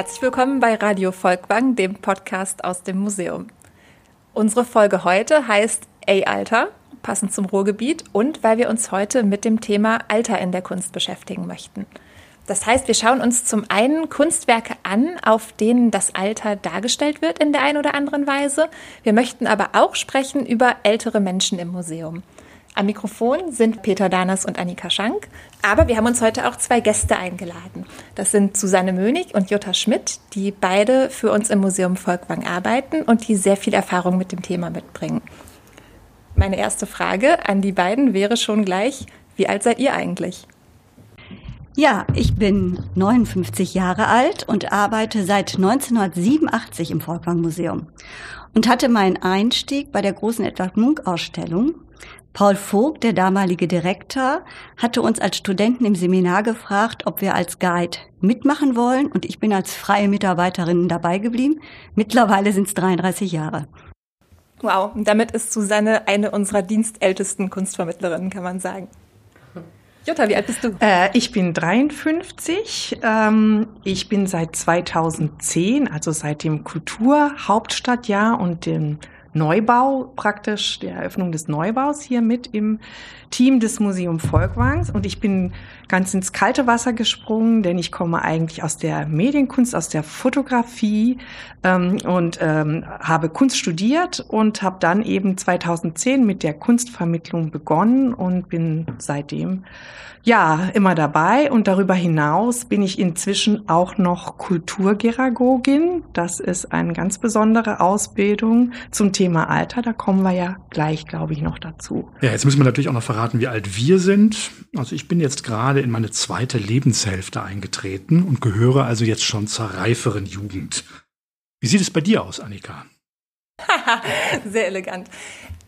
Herzlich willkommen bei Radio Volkwang, dem Podcast aus dem Museum. Unsere Folge heute heißt Ey Alter, passend zum Ruhrgebiet und weil wir uns heute mit dem Thema Alter in der Kunst beschäftigen möchten. Das heißt, wir schauen uns zum einen Kunstwerke an, auf denen das Alter dargestellt wird in der einen oder anderen Weise. Wir möchten aber auch sprechen über ältere Menschen im Museum. Am Mikrofon sind Peter Danas und Annika Schank, aber wir haben uns heute auch zwei Gäste eingeladen. Das sind Susanne Mönig und Jutta Schmidt, die beide für uns im Museum Volkwang arbeiten und die sehr viel Erfahrung mit dem Thema mitbringen. Meine erste Frage an die beiden wäre schon gleich, wie alt seid ihr eigentlich? Ja, ich bin 59 Jahre alt und arbeite seit 1987 im Volkwang Museum und hatte meinen Einstieg bei der großen Edward Munk Ausstellung Paul Vogt, der damalige Direktor, hatte uns als Studenten im Seminar gefragt, ob wir als Guide mitmachen wollen und ich bin als freie Mitarbeiterin dabei geblieben. Mittlerweile sind es 33 Jahre. Wow, und damit ist Susanne eine unserer dienstältesten Kunstvermittlerinnen, kann man sagen. Jutta, wie alt bist du? Äh, ich bin 53. Ähm, ich bin seit 2010, also seit dem Kulturhauptstadtjahr und dem Neubau praktisch, der Eröffnung des Neubaus hier mit im Team des Museum Volkwangs und ich bin ganz ins kalte Wasser gesprungen, denn ich komme eigentlich aus der Medienkunst, aus der Fotografie ähm, und ähm, habe Kunst studiert und habe dann eben 2010 mit der Kunstvermittlung begonnen und bin seitdem ja, immer dabei. Und darüber hinaus bin ich inzwischen auch noch Kulturgeragogin. Das ist eine ganz besondere Ausbildung zum Thema Alter. Da kommen wir ja gleich, glaube ich, noch dazu. Ja, jetzt müssen wir natürlich auch noch verraten, wie alt wir sind. Also ich bin jetzt gerade in meine zweite Lebenshälfte eingetreten und gehöre also jetzt schon zur reiferen Jugend. Wie sieht es bei dir aus, Annika? Sehr elegant.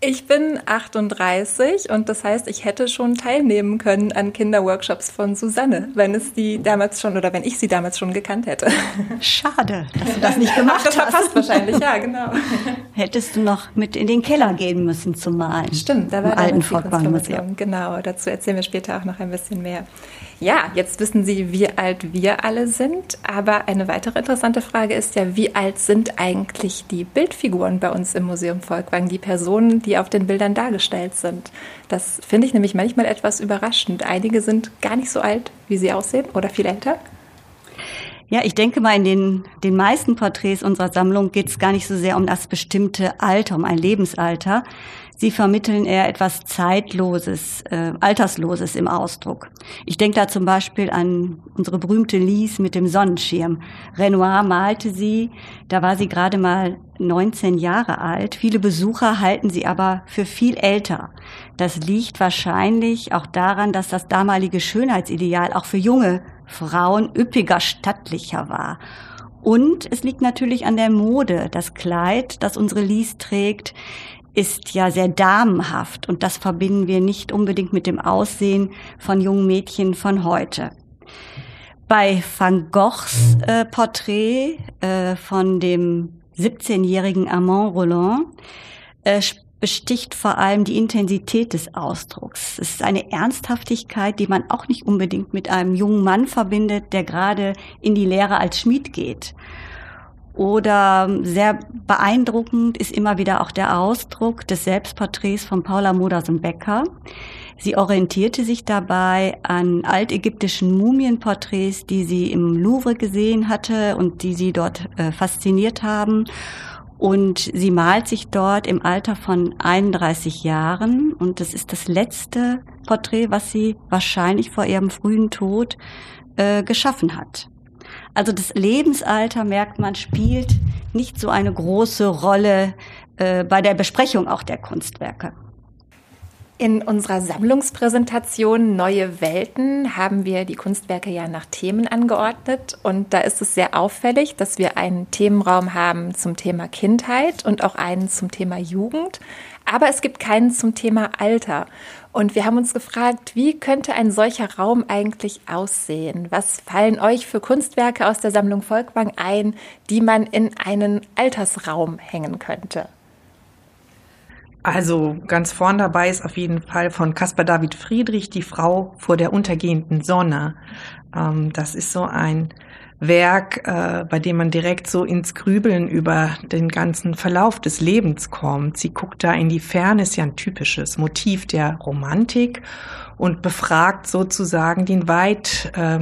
Ich bin 38 und das heißt, ich hätte schon teilnehmen können an Kinderworkshops von Susanne, wenn es die damals schon oder wenn ich sie damals schon gekannt hätte. Schade, dass du das nicht gemacht Ach, das hast. Das verpasst wahrscheinlich, ja, genau. Hättest du noch mit in den Keller gehen müssen zum Malen. Stimmt, da war alten Fortbaumuseum. Genau, dazu erzählen wir später auch noch ein bisschen mehr. Ja, jetzt wissen Sie, wie alt wir alle sind, aber eine weitere interessante Frage ist ja, wie alt sind eigentlich die Bildfiguren bei uns im Museum Volkwang, die Personen, die auf den Bildern dargestellt sind? Das finde ich nämlich manchmal etwas überraschend. Einige sind gar nicht so alt, wie sie aussehen oder viel älter. Ja, ich denke mal, in den, den meisten Porträts unserer Sammlung geht es gar nicht so sehr um das bestimmte Alter, um ein Lebensalter, Sie vermitteln eher etwas Zeitloses, äh, Altersloses im Ausdruck. Ich denke da zum Beispiel an unsere berühmte Lies mit dem Sonnenschirm. Renoir malte sie, da war sie gerade mal 19 Jahre alt. Viele Besucher halten sie aber für viel älter. Das liegt wahrscheinlich auch daran, dass das damalige Schönheitsideal auch für junge Frauen üppiger, stattlicher war. Und es liegt natürlich an der Mode. Das Kleid, das unsere Lies trägt, ist ja sehr damenhaft und das verbinden wir nicht unbedingt mit dem Aussehen von jungen Mädchen von heute. Bei Van Goghs äh, Porträt äh, von dem 17-jährigen Armand Roland äh, besticht vor allem die Intensität des Ausdrucks. Es ist eine Ernsthaftigkeit, die man auch nicht unbedingt mit einem jungen Mann verbindet, der gerade in die Lehre als Schmied geht. Oder sehr beeindruckend ist immer wieder auch der Ausdruck des Selbstporträts von Paula Modersen-Becker. Sie orientierte sich dabei an altägyptischen Mumienporträts, die sie im Louvre gesehen hatte und die sie dort äh, fasziniert haben. Und sie malt sich dort im Alter von 31 Jahren. Und das ist das letzte Porträt, was sie wahrscheinlich vor ihrem frühen Tod äh, geschaffen hat. Also das Lebensalter, merkt man, spielt nicht so eine große Rolle äh, bei der Besprechung auch der Kunstwerke. In unserer Sammlungspräsentation Neue Welten haben wir die Kunstwerke ja nach Themen angeordnet und da ist es sehr auffällig, dass wir einen Themenraum haben zum Thema Kindheit und auch einen zum Thema Jugend, aber es gibt keinen zum Thema Alter. Und wir haben uns gefragt, wie könnte ein solcher Raum eigentlich aussehen? Was fallen euch für Kunstwerke aus der Sammlung Volkwang ein, die man in einen Altersraum hängen könnte? Also ganz vorn dabei ist auf jeden Fall von Caspar David Friedrich die Frau vor der untergehenden Sonne. Ähm, das ist so ein Werk, äh, bei dem man direkt so ins Grübeln über den ganzen Verlauf des Lebens kommt. Sie guckt da in die Ferne, ist ja ein typisches Motiv der Romantik und befragt sozusagen den weit äh,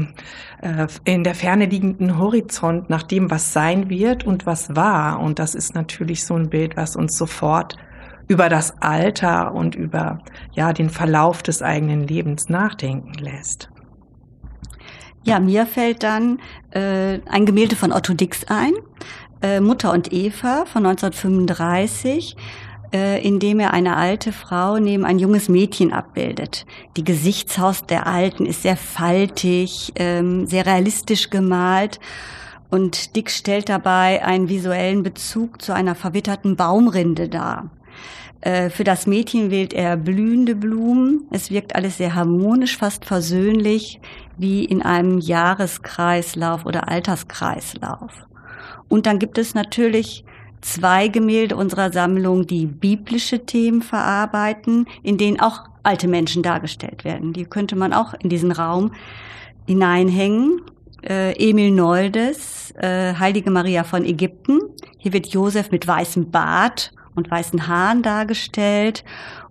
äh, in der Ferne liegenden Horizont nach dem, was sein wird und was war. Und das ist natürlich so ein Bild, was uns sofort über das Alter und über ja den Verlauf des eigenen Lebens nachdenken lässt. Ja, mir fällt dann äh, ein Gemälde von Otto Dix ein, äh, Mutter und Eva von 1935 äh, in dem er eine alte Frau neben ein junges Mädchen abbildet. Die Gesichtshaus der Alten ist sehr faltig, ähm, sehr realistisch gemalt und Dick stellt dabei einen visuellen Bezug zu einer verwitterten Baumrinde dar. Äh, für das Mädchen wählt er blühende Blumen. Es wirkt alles sehr harmonisch, fast versöhnlich, wie in einem Jahreskreislauf oder Alterskreislauf. Und dann gibt es natürlich zwei Gemälde unserer Sammlung, die biblische Themen verarbeiten, in denen auch alte Menschen dargestellt werden. Die könnte man auch in diesen Raum hineinhängen. Äh, Emil Noldes, äh, Heilige Maria von Ägypten. Hier wird Josef mit weißem Bart und weißen Haaren dargestellt.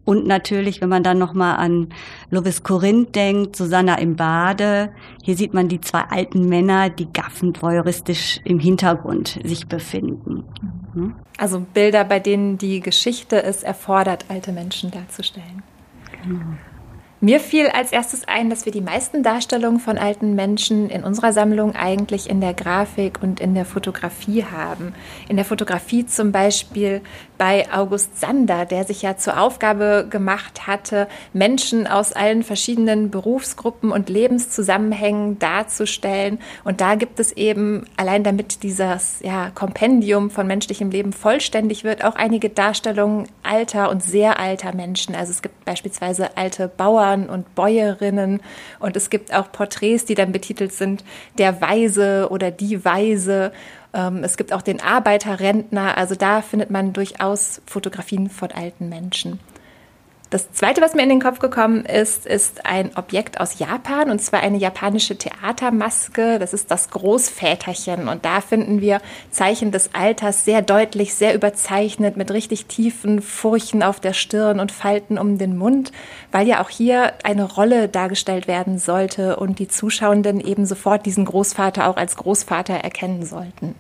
Und natürlich, wenn man dann nochmal an Lovis Korinth denkt, Susanna im Bade, hier sieht man die zwei alten Männer, die gaffend voyeuristisch im Hintergrund sich befinden. Mhm. Also Bilder, bei denen die Geschichte es erfordert, alte Menschen darzustellen. Genau. Mir fiel als erstes ein, dass wir die meisten Darstellungen von alten Menschen in unserer Sammlung eigentlich in der Grafik und in der Fotografie haben. In der Fotografie zum Beispiel bei August Sander, der sich ja zur Aufgabe gemacht hatte, Menschen aus allen verschiedenen Berufsgruppen und Lebenszusammenhängen darzustellen. Und da gibt es eben, allein damit dieses ja, Kompendium von menschlichem Leben vollständig wird, auch einige Darstellungen alter und sehr alter Menschen. Also es gibt beispielsweise alte Bauern, Bauern und Bäuerinnen. Und es gibt auch Porträts, die dann betitelt sind, der Weise oder die Weise. Ähm, es gibt auch den Arbeiterrentner. Also da findet man durchaus Fotografien von alten Menschen. Das zweite, was mir in den Kopf gekommen ist, ist ein Objekt aus Japan und zwar eine japanische Theatermaske. Das ist das Großväterchen und da finden wir Zeichen des Alters sehr deutlich, sehr überzeichnet mit richtig tiefen Furchen auf der Stirn und Falten um den Mund, weil ja auch hier eine Rolle dargestellt werden sollte und die Zuschauenden eben sofort diesen Großvater auch als Großvater erkennen sollten.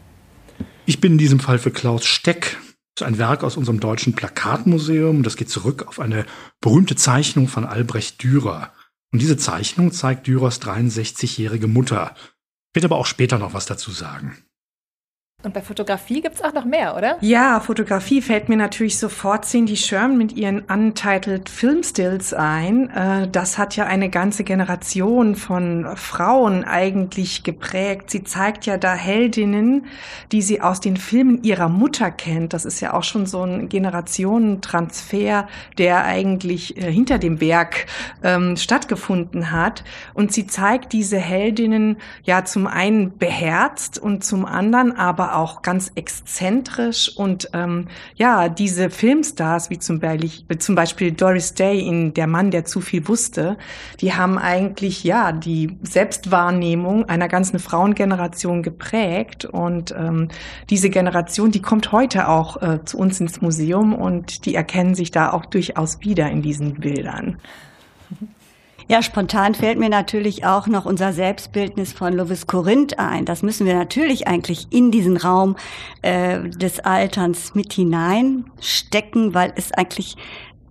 Ich bin in diesem Fall für Klaus Steck ein Werk aus unserem deutschen Plakatmuseum. Das geht zurück auf eine berühmte Zeichnung von Albrecht Dürer. Und diese Zeichnung zeigt Dürers 63-jährige Mutter. Ich werde aber auch später noch was dazu sagen. Und bei Fotografie gibt es auch noch mehr, oder? Ja, Fotografie fällt mir natürlich sofort Cindy Sherman mit ihren Untitled Film Stills ein. Äh, das hat ja eine ganze Generation von Frauen eigentlich geprägt. Sie zeigt ja da Heldinnen, die sie aus den Filmen ihrer Mutter kennt. Das ist ja auch schon so ein Generationentransfer, der eigentlich äh, hinter dem Werk ähm, stattgefunden hat. Und sie zeigt diese Heldinnen ja zum einen beherzt und zum anderen aber auch ganz exzentrisch und ähm, ja, diese Filmstars wie zum Beispiel, zum Beispiel Doris Day in Der Mann, der zu viel wusste, die haben eigentlich ja die Selbstwahrnehmung einer ganzen Frauengeneration geprägt und ähm, diese Generation, die kommt heute auch äh, zu uns ins Museum und die erkennen sich da auch durchaus wieder in diesen Bildern. Ja, spontan fällt mir natürlich auch noch unser Selbstbildnis von Lovis Korinth ein. Das müssen wir natürlich eigentlich in diesen Raum äh, des Alterns mit hineinstecken, weil es eigentlich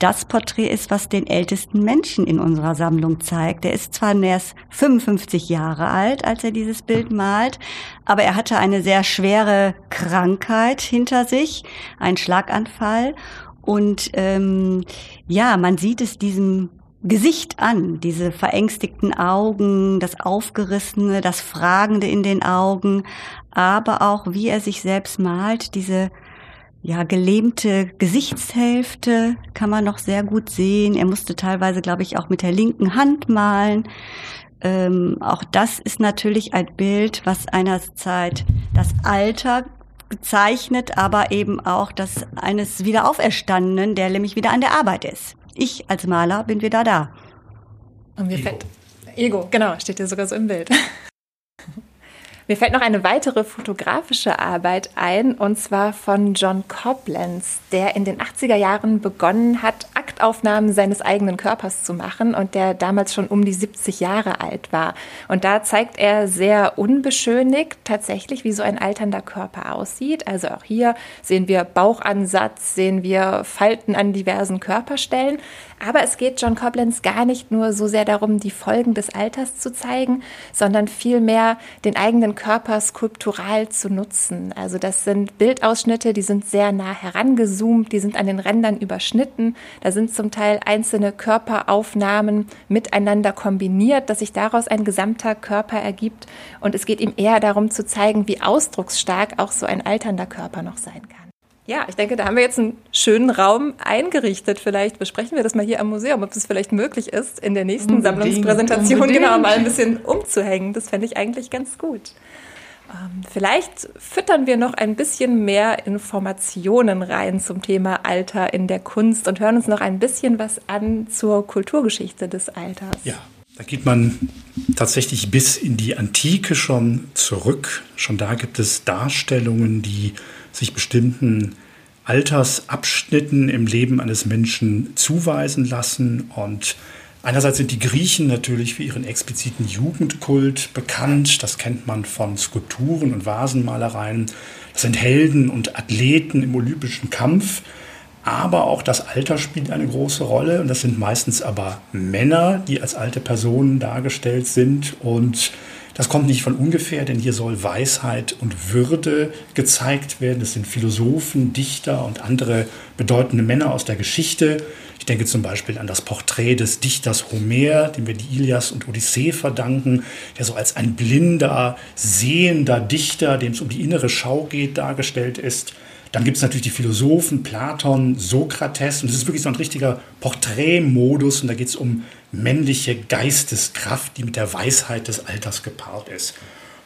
das Porträt ist, was den ältesten Menschen in unserer Sammlung zeigt. Er ist zwar erst 55 Jahre alt, als er dieses Bild malt, aber er hatte eine sehr schwere Krankheit hinter sich, einen Schlaganfall. Und ähm, ja, man sieht es diesem Gesicht an, diese verängstigten Augen, das Aufgerissene, das Fragende in den Augen, aber auch wie er sich selbst malt, diese ja, gelähmte Gesichtshälfte kann man noch sehr gut sehen. Er musste teilweise, glaube ich, auch mit der linken Hand malen. Ähm, auch das ist natürlich ein Bild, was einerzeit das Alter bezeichnet, aber eben auch das eines Wiederauferstandenen, der nämlich wieder an der Arbeit ist ich als Maler bin wieder da. Und mir Ego. fällt Ego, genau, steht hier sogar so im Bild. Mir fällt noch eine weitere fotografische Arbeit ein, und zwar von John Coblenz, der in den 80er Jahren begonnen hat, Aktaufnahmen seines eigenen Körpers zu machen und der damals schon um die 70 Jahre alt war. Und da zeigt er sehr unbeschönigt tatsächlich, wie so ein alternder Körper aussieht. Also auch hier sehen wir Bauchansatz, sehen wir Falten an diversen Körperstellen. Aber es geht John Coblenz gar nicht nur so sehr darum, die Folgen des Alters zu zeigen, sondern vielmehr den eigenen Körper skulptural zu nutzen. Also das sind Bildausschnitte, die sind sehr nah herangezoomt, die sind an den Rändern überschnitten. Da sind zum Teil einzelne Körperaufnahmen miteinander kombiniert, dass sich daraus ein gesamter Körper ergibt. Und es geht ihm eher darum zu zeigen, wie ausdrucksstark auch so ein alternder Körper noch sein kann. Ja, ich denke, da haben wir jetzt einen schönen Raum eingerichtet. Vielleicht besprechen wir das mal hier am Museum, ob es vielleicht möglich ist, in der nächsten unbedingt, Sammlungspräsentation unbedingt. genau mal ein bisschen umzuhängen. Das fände ich eigentlich ganz gut. Ähm, vielleicht füttern wir noch ein bisschen mehr Informationen rein zum Thema Alter in der Kunst und hören uns noch ein bisschen was an zur Kulturgeschichte des Alters. Ja, da geht man tatsächlich bis in die Antike schon zurück. Schon da gibt es Darstellungen, die sich bestimmten Altersabschnitten im Leben eines Menschen zuweisen lassen. Und einerseits sind die Griechen natürlich für ihren expliziten Jugendkult bekannt. Das kennt man von Skulpturen und Vasenmalereien. Das sind Helden und Athleten im olympischen Kampf. Aber auch das Alter spielt eine große Rolle. Und das sind meistens aber Männer, die als alte Personen dargestellt sind. Und das kommt nicht von ungefähr, denn hier soll Weisheit und Würde gezeigt werden. Es sind Philosophen, Dichter und andere bedeutende Männer aus der Geschichte. Ich denke zum Beispiel an das Porträt des Dichters Homer, dem wir die Ilias und Odyssee verdanken, der so als ein blinder, sehender Dichter, dem es um die innere Schau geht, dargestellt ist. Dann gibt es natürlich die Philosophen Platon, Sokrates und es ist wirklich so ein richtiger Porträtmodus und da geht es um männliche Geisteskraft, die mit der Weisheit des Alters gepaart ist.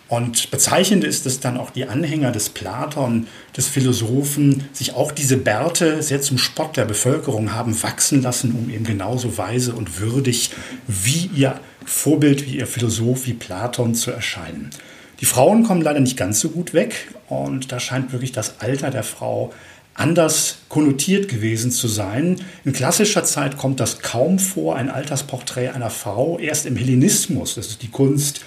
Und bezeichnend ist, dass dann auch die Anhänger des Platon, des Philosophen, sich auch diese Bärte sehr zum Spott der Bevölkerung haben wachsen lassen, um eben genauso weise und würdig wie ihr Vorbild, wie ihr Philosoph, wie Platon zu erscheinen. Die Frauen kommen leider nicht ganz so gut weg und da scheint wirklich das Alter der Frau anders konnotiert gewesen zu sein. In klassischer Zeit kommt das kaum vor, ein Altersporträt einer Frau. Erst im Hellenismus, das ist die Kunst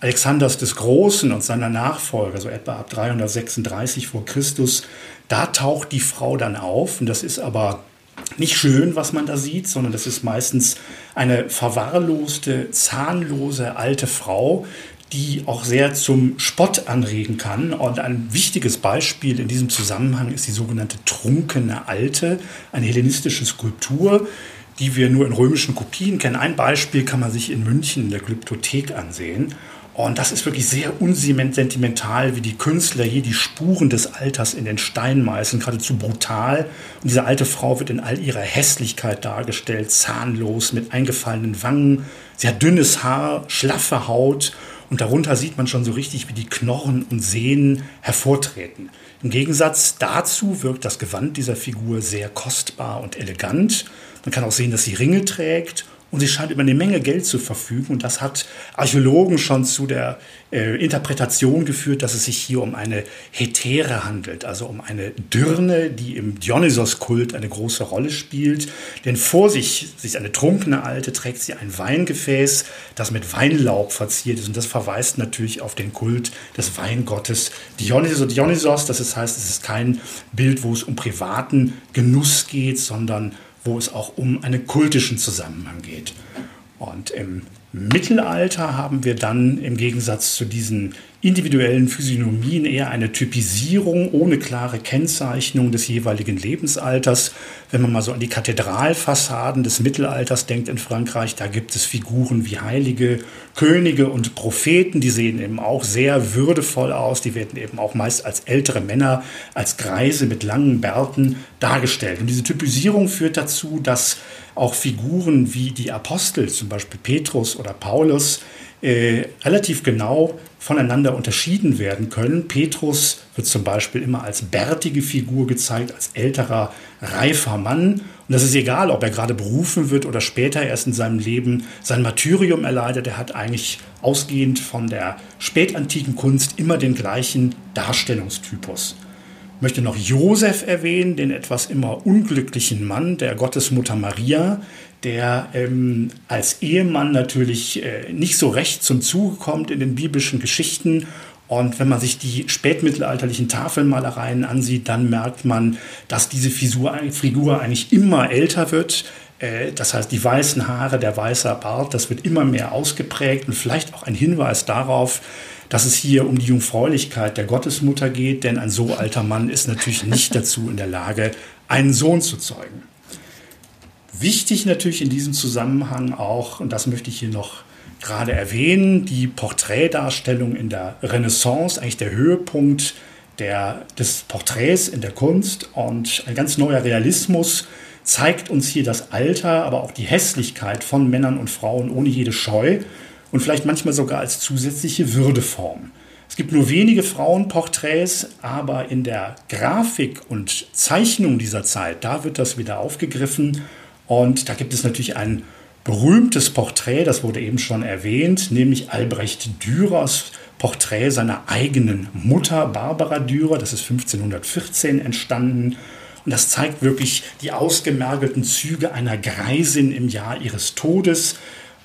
Alexanders des Großen und seiner Nachfolger, so etwa ab 336 vor Christus, da taucht die Frau dann auf. Und das ist aber nicht schön, was man da sieht, sondern das ist meistens eine verwahrloste, zahnlose alte Frau, die auch sehr zum Spott anregen kann. Und ein wichtiges Beispiel in diesem Zusammenhang ist die sogenannte trunkene Alte, eine hellenistische Skulptur, die wir nur in römischen Kopien kennen. Ein Beispiel kann man sich in München in der Glyptothek ansehen. Und das ist wirklich sehr unsentimental, wie die Künstler hier die Spuren des Alters in den Stein meißen, geradezu brutal. Und diese alte Frau wird in all ihrer Hässlichkeit dargestellt, zahnlos, mit eingefallenen Wangen. Sie hat dünnes Haar, schlaffe Haut und darunter sieht man schon so richtig, wie die Knochen und Sehnen hervortreten. Im Gegensatz dazu wirkt das Gewand dieser Figur sehr kostbar und elegant. Man kann auch sehen, dass sie Ringe trägt und sie scheint über eine Menge Geld zu verfügen. Und das hat Archäologen schon zu der äh, Interpretation geführt, dass es sich hier um eine Hetäre handelt, also um eine Dirne, die im Dionysos-Kult eine große Rolle spielt. Denn vor sich, sich eine trunkene Alte, trägt sie ein Weingefäß, das mit Weinlaub verziert ist. Und das verweist natürlich auf den Kult des Weingottes Dionysos. Dionysos, das heißt, es ist kein Bild, wo es um privaten Genuss geht, sondern wo es auch um einen kultischen Zusammenhang geht. Und im Mittelalter haben wir dann im Gegensatz zu diesen individuellen Physiognomien eher eine Typisierung ohne klare Kennzeichnung des jeweiligen Lebensalters. Wenn man mal so an die Kathedralfassaden des Mittelalters denkt in Frankreich, da gibt es Figuren wie Heilige, Könige und Propheten, die sehen eben auch sehr würdevoll aus. Die werden eben auch meist als ältere Männer, als Greise mit langen Bärten dargestellt. Und diese Typisierung führt dazu, dass auch Figuren wie die Apostel, zum Beispiel Petrus oder Paulus, äh, relativ genau voneinander unterschieden werden können. Petrus wird zum Beispiel immer als bärtige Figur gezeigt, als älterer, reifer Mann. Und das ist egal, ob er gerade berufen wird oder später erst in seinem Leben sein Martyrium erleidet. Er hat eigentlich ausgehend von der spätantiken Kunst immer den gleichen Darstellungstypus. Ich möchte noch Josef erwähnen, den etwas immer unglücklichen Mann der Gottesmutter Maria, der ähm, als Ehemann natürlich äh, nicht so recht zum Zuge kommt in den biblischen Geschichten. Und wenn man sich die spätmittelalterlichen Tafelmalereien ansieht, dann merkt man, dass diese Figur, Figur eigentlich immer älter wird. Äh, das heißt, die weißen Haare, der weiße Bart, das wird immer mehr ausgeprägt und vielleicht auch ein Hinweis darauf, dass es hier um die Jungfräulichkeit der Gottesmutter geht, denn ein so alter Mann ist natürlich nicht dazu in der Lage, einen Sohn zu zeugen. Wichtig natürlich in diesem Zusammenhang auch, und das möchte ich hier noch gerade erwähnen, die Porträtdarstellung in der Renaissance, eigentlich der Höhepunkt der, des Porträts in der Kunst und ein ganz neuer Realismus zeigt uns hier das Alter, aber auch die Hässlichkeit von Männern und Frauen ohne jede Scheu und vielleicht manchmal sogar als zusätzliche Würdeform. Es gibt nur wenige Frauenporträts, aber in der Grafik und Zeichnung dieser Zeit, da wird das wieder aufgegriffen und da gibt es natürlich ein berühmtes Porträt, das wurde eben schon erwähnt, nämlich Albrecht Dürers Porträt seiner eigenen Mutter, Barbara Dürer. Das ist 1514 entstanden. Und das zeigt wirklich die ausgemergelten Züge einer Greisin im Jahr ihres Todes.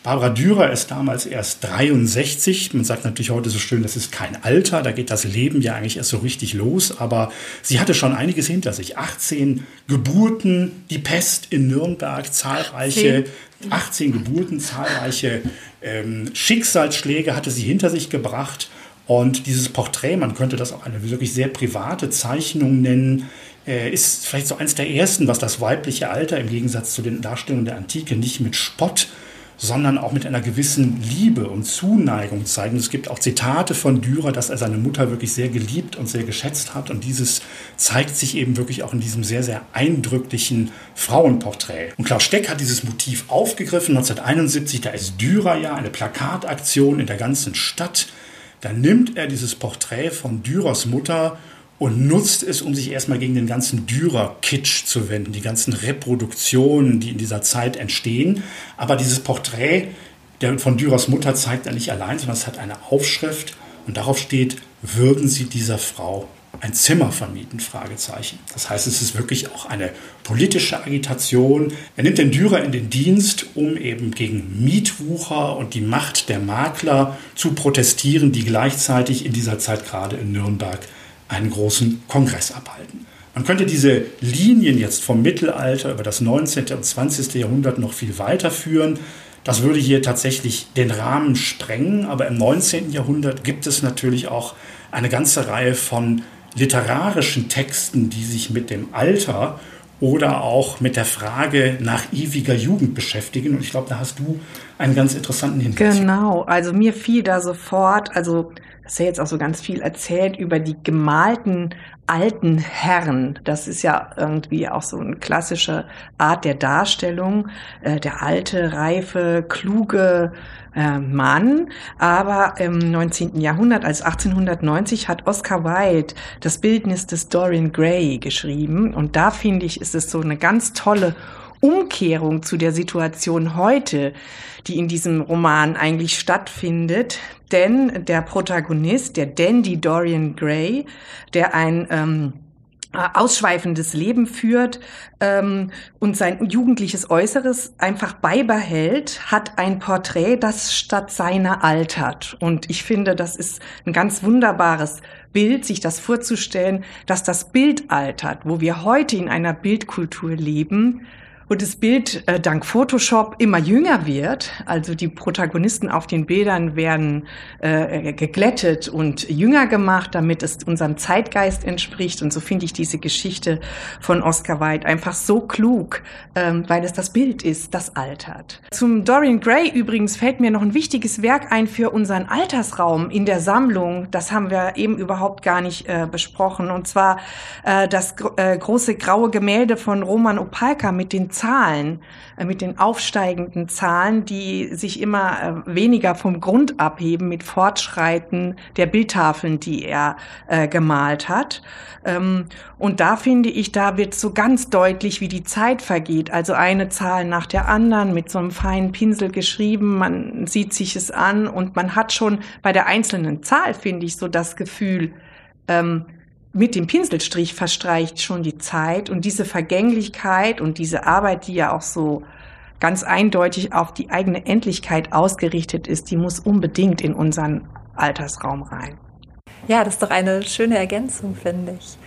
Barbara Dürer ist damals erst 63. Man sagt natürlich heute so schön, das ist kein Alter, da geht das Leben ja eigentlich erst so richtig los. Aber sie hatte schon einiges hinter sich. 18 Geburten, die Pest in Nürnberg, zahlreiche 18, 18 Geburten, zahlreiche ähm, Schicksalsschläge hatte sie hinter sich gebracht. Und dieses Porträt, man könnte das auch eine wirklich sehr private Zeichnung nennen, äh, ist vielleicht so eins der ersten, was das weibliche Alter im Gegensatz zu den Darstellungen der Antike nicht mit Spott sondern auch mit einer gewissen Liebe und Zuneigung zeigen. Es gibt auch Zitate von Dürer, dass er seine Mutter wirklich sehr geliebt und sehr geschätzt hat. Und dieses zeigt sich eben wirklich auch in diesem sehr, sehr eindrücklichen Frauenporträt. Und Klaus Steck hat dieses Motiv aufgegriffen 1971. Da ist Dürer ja eine Plakataktion in der ganzen Stadt. Da nimmt er dieses Porträt von Dürers Mutter und nutzt es, um sich erstmal gegen den ganzen Dürer-Kitsch zu wenden, die ganzen Reproduktionen, die in dieser Zeit entstehen. Aber dieses Porträt von Dürers Mutter zeigt er nicht allein, sondern es hat eine Aufschrift und darauf steht, würden Sie dieser Frau ein Zimmer vermieten? Fragezeichen. Das heißt, es ist wirklich auch eine politische Agitation. Er nimmt den Dürer in den Dienst, um eben gegen Mietwucher und die Macht der Makler zu protestieren, die gleichzeitig in dieser Zeit gerade in Nürnberg einen großen Kongress abhalten. Man könnte diese Linien jetzt vom Mittelalter über das 19. und 20. Jahrhundert noch viel weiterführen. Das würde hier tatsächlich den Rahmen sprengen, aber im 19. Jahrhundert gibt es natürlich auch eine ganze Reihe von literarischen Texten, die sich mit dem Alter oder auch mit der Frage nach ewiger Jugend beschäftigen. Und ich glaube, da hast du einen ganz interessanten Hinweis. Genau, also mir fiel da sofort, also das ist ja jetzt auch so ganz viel erzählt über die gemalten alten Herren. Das ist ja irgendwie auch so eine klassische Art der Darstellung. Äh, der alte, reife, kluge äh, Mann. Aber im 19. Jahrhundert, als 1890, hat Oscar Wilde das Bildnis des Dorian Gray geschrieben. Und da finde ich, ist es so eine ganz tolle Umkehrung zu der Situation heute, die in diesem Roman eigentlich stattfindet. Denn der Protagonist, der Dandy Dorian Gray, der ein ähm, ausschweifendes Leben führt ähm, und sein jugendliches Äußeres einfach beibehält, hat ein Porträt, das statt seiner altert. Und ich finde, das ist ein ganz wunderbares Bild, sich das vorzustellen, dass das Bild altert, wo wir heute in einer Bildkultur leben, und das Bild äh, dank Photoshop immer jünger wird. Also die Protagonisten auf den Bildern werden äh, geglättet und jünger gemacht, damit es unserem Zeitgeist entspricht. Und so finde ich diese Geschichte von Oscar Wilde einfach so klug, ähm, weil es das Bild ist, das altert. Zum Dorian Gray übrigens fällt mir noch ein wichtiges Werk ein für unseren Altersraum in der Sammlung. Das haben wir eben überhaupt gar nicht äh, besprochen. Und zwar äh, das äh, große graue Gemälde von Roman Opalka mit den Zahlen, äh, mit den aufsteigenden Zahlen, die sich immer äh, weniger vom Grund abheben mit Fortschreiten der Bildtafeln, die er äh, gemalt hat. Ähm, und da finde ich, da wird so ganz deutlich, wie die Zeit vergeht. Also eine Zahl nach der anderen mit so einem feinen Pinsel geschrieben. Man sieht sich es an und man hat schon bei der einzelnen Zahl, finde ich, so das Gefühl, ähm, mit dem Pinselstrich verstreicht schon die Zeit und diese Vergänglichkeit und diese Arbeit, die ja auch so ganz eindeutig auf die eigene Endlichkeit ausgerichtet ist, die muss unbedingt in unseren Altersraum rein. Ja, das ist doch eine schöne Ergänzung, finde ich.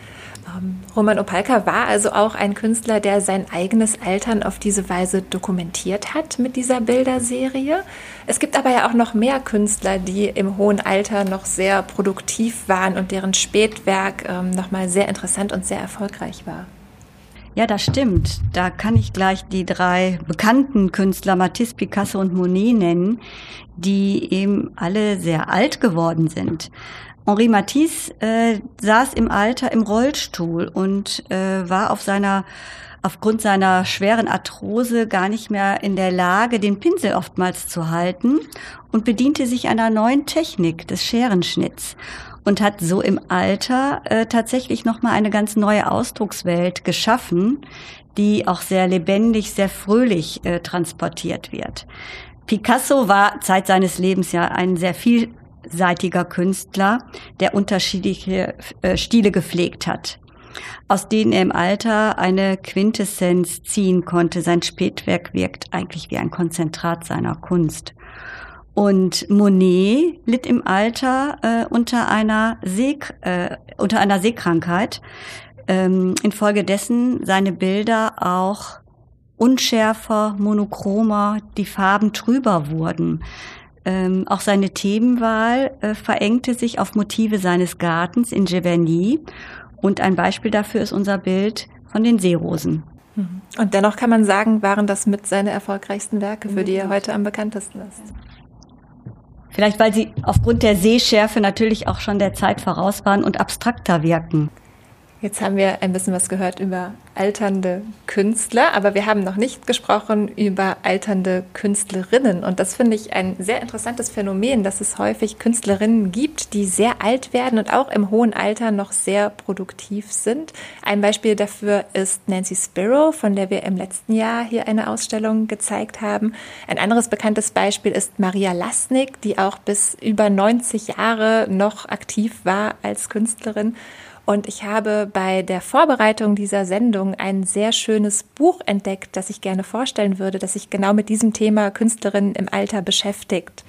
Ähm, Roman Opalka war also auch ein Künstler, der sein eigenes Altern auf diese Weise dokumentiert hat mit dieser Bilderserie. Es gibt aber ja auch noch mehr Künstler, die im hohen Alter noch sehr produktiv waren und deren Spätwerk ähm, nochmal sehr interessant und sehr erfolgreich war. Ja, das stimmt. Da kann ich gleich die drei bekannten Künstler Matisse, Picasso und Monet nennen, die eben alle sehr alt geworden sind. Henri Matisse äh, saß im Alter im Rollstuhl und äh, war auf seiner aufgrund seiner schweren Arthrose gar nicht mehr in der Lage, den Pinsel oftmals zu halten und bediente sich einer neuen Technik des Scherenschnitts und hat so im Alter äh, tatsächlich noch mal eine ganz neue Ausdruckswelt geschaffen, die auch sehr lebendig, sehr fröhlich äh, transportiert wird. Picasso war Zeit seines Lebens ja ein sehr vielseitiger Künstler, der unterschiedliche äh, Stile gepflegt hat, aus denen er im Alter eine Quintessenz ziehen konnte. Sein Spätwerk wirkt eigentlich wie ein Konzentrat seiner Kunst. Und Monet litt im Alter äh, unter einer See, äh, unter einer Seekrankheit, ähm, infolgedessen seine Bilder auch unschärfer, monochromer, die Farben trüber wurden. Ähm, auch seine Themenwahl äh, verengte sich auf Motive seines Gartens in Giverny. Und ein Beispiel dafür ist unser Bild von den Seerosen. Mhm. Und dennoch kann man sagen, waren das mit seine erfolgreichsten Werke, für die er heute am bekanntesten ist. Vielleicht weil sie aufgrund der Sehschärfe natürlich auch schon der Zeit voraus waren und abstrakter wirken. Jetzt haben wir ein bisschen was gehört über alternde Künstler, aber wir haben noch nicht gesprochen über alternde Künstlerinnen. Und das finde ich ein sehr interessantes Phänomen, dass es häufig Künstlerinnen gibt, die sehr alt werden und auch im hohen Alter noch sehr produktiv sind. Ein Beispiel dafür ist Nancy Spiro, von der wir im letzten Jahr hier eine Ausstellung gezeigt haben. Ein anderes bekanntes Beispiel ist Maria Lasnik, die auch bis über 90 Jahre noch aktiv war als Künstlerin. Und ich habe bei der Vorbereitung dieser Sendung ein sehr schönes Buch entdeckt, das ich gerne vorstellen würde, das sich genau mit diesem Thema Künstlerinnen im Alter beschäftigt.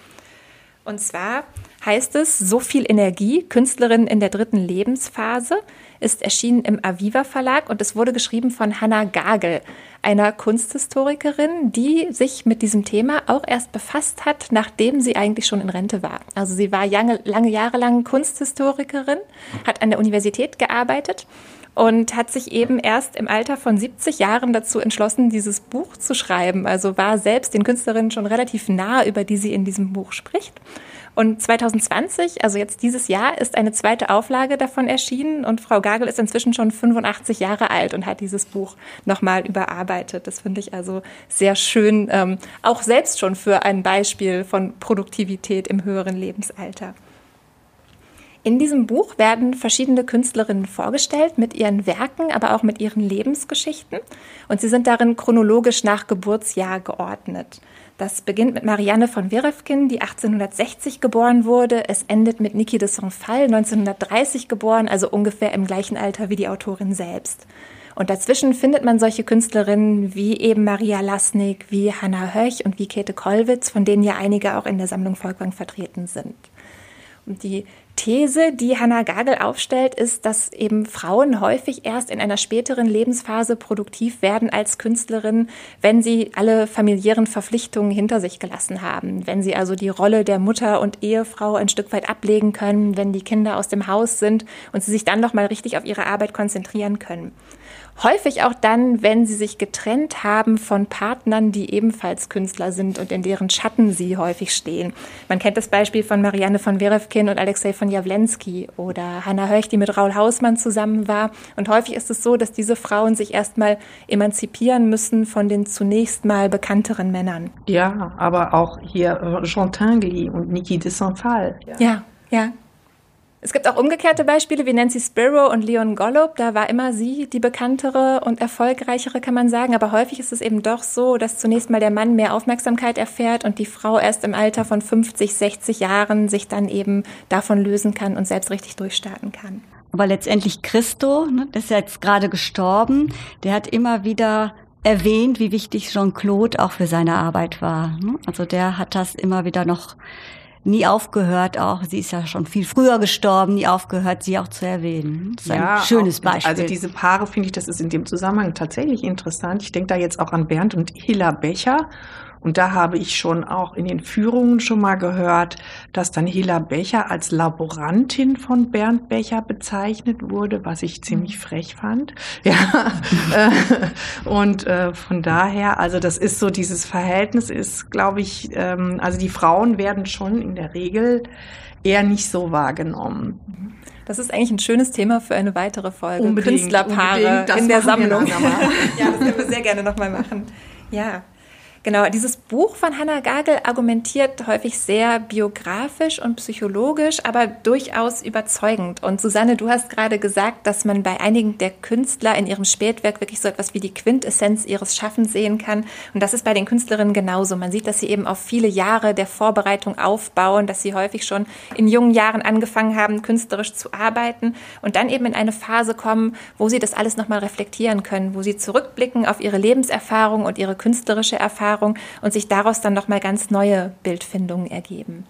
Und zwar heißt es So viel Energie, Künstlerin in der dritten Lebensphase, ist erschienen im Aviva Verlag und es wurde geschrieben von Hanna Gagel, einer Kunsthistorikerin, die sich mit diesem Thema auch erst befasst hat, nachdem sie eigentlich schon in Rente war. Also sie war lange, lange Jahre lang Kunsthistorikerin, hat an der Universität gearbeitet und hat sich eben erst im Alter von 70 Jahren dazu entschlossen, dieses Buch zu schreiben. Also war selbst den Künstlerinnen schon relativ nah, über die sie in diesem Buch spricht. Und 2020, also jetzt dieses Jahr, ist eine zweite Auflage davon erschienen und Frau Gagel ist inzwischen schon 85 Jahre alt und hat dieses Buch nochmal überarbeitet. Das finde ich also sehr schön, ähm, auch selbst schon für ein Beispiel von Produktivität im höheren Lebensalter. In diesem Buch werden verschiedene Künstlerinnen vorgestellt mit ihren Werken, aber auch mit ihren Lebensgeschichten. Und sie sind darin chronologisch nach Geburtsjahr geordnet. Das beginnt mit Marianne von Werefkin, die 1860 geboren wurde. Es endet mit Niki de Saint-Phal, 1930 geboren, also ungefähr im gleichen Alter wie die Autorin selbst. Und dazwischen findet man solche Künstlerinnen wie eben Maria Lasnik, wie Hanna Höch und wie Käthe Kollwitz, von denen ja einige auch in der Sammlung Volkwang vertreten sind. Und die These, die Hannah Gagel aufstellt, ist, dass eben Frauen häufig erst in einer späteren Lebensphase produktiv werden als Künstlerin, wenn sie alle familiären Verpflichtungen hinter sich gelassen haben, wenn sie also die Rolle der Mutter und Ehefrau ein Stück weit ablegen können, wenn die Kinder aus dem Haus sind und sie sich dann noch mal richtig auf ihre Arbeit konzentrieren können. Häufig auch dann, wenn sie sich getrennt haben von Partnern, die ebenfalls Künstler sind und in deren Schatten sie häufig stehen. Man kennt das Beispiel von Marianne von Werewkin und Alexei von Jawlensky oder Hannah Höch, die mit Raul Hausmann zusammen war. Und häufig ist es so, dass diese Frauen sich erstmal emanzipieren müssen von den zunächst mal bekannteren Männern. Ja, aber auch hier Jean Tinguely und Niki de Saint-Phal. Ja, ja. ja. Es gibt auch umgekehrte Beispiele wie Nancy Spiro und Leon Golub. Da war immer sie die bekanntere und erfolgreichere, kann man sagen. Aber häufig ist es eben doch so, dass zunächst mal der Mann mehr Aufmerksamkeit erfährt und die Frau erst im Alter von 50, 60 Jahren sich dann eben davon lösen kann und selbst richtig durchstarten kann. Aber letztendlich Christo, ne, ist ja jetzt gerade gestorben, der hat immer wieder erwähnt, wie wichtig Jean-Claude auch für seine Arbeit war. Ne? Also der hat das immer wieder noch nie aufgehört, auch sie ist ja schon viel früher gestorben, nie aufgehört, sie auch zu erwähnen. Das ist ja, ein schönes auch, Beispiel. Also diese Paare finde ich, das ist in dem Zusammenhang tatsächlich interessant. Ich denke da jetzt auch an Bernd und Hilla Becher. Und da habe ich schon auch in den Führungen schon mal gehört, dass dann Hilla Becher als Laborantin von Bernd Becher bezeichnet wurde, was ich ziemlich mhm. frech fand. Ja, äh, und äh, von daher, also das ist so, dieses Verhältnis ist, glaube ich, ähm, also die Frauen werden schon in der Regel eher nicht so wahrgenommen. Das ist eigentlich ein schönes Thema für eine weitere Folge. Unbedingt, Künstlerpaare unbedingt, in der Sammlung. ja, das können wir sehr gerne nochmal machen. Ja. Genau, dieses Buch von Hannah Gagel argumentiert häufig sehr biografisch und psychologisch, aber durchaus überzeugend. Und Susanne, du hast gerade gesagt, dass man bei einigen der Künstler in ihrem Spätwerk wirklich so etwas wie die Quintessenz ihres Schaffens sehen kann. Und das ist bei den Künstlerinnen genauso. Man sieht, dass sie eben auf viele Jahre der Vorbereitung aufbauen, dass sie häufig schon in jungen Jahren angefangen haben, künstlerisch zu arbeiten und dann eben in eine Phase kommen, wo sie das alles nochmal reflektieren können, wo sie zurückblicken auf ihre Lebenserfahrung und ihre künstlerische Erfahrung Erfahrung und sich daraus dann nochmal ganz neue Bildfindungen ergeben.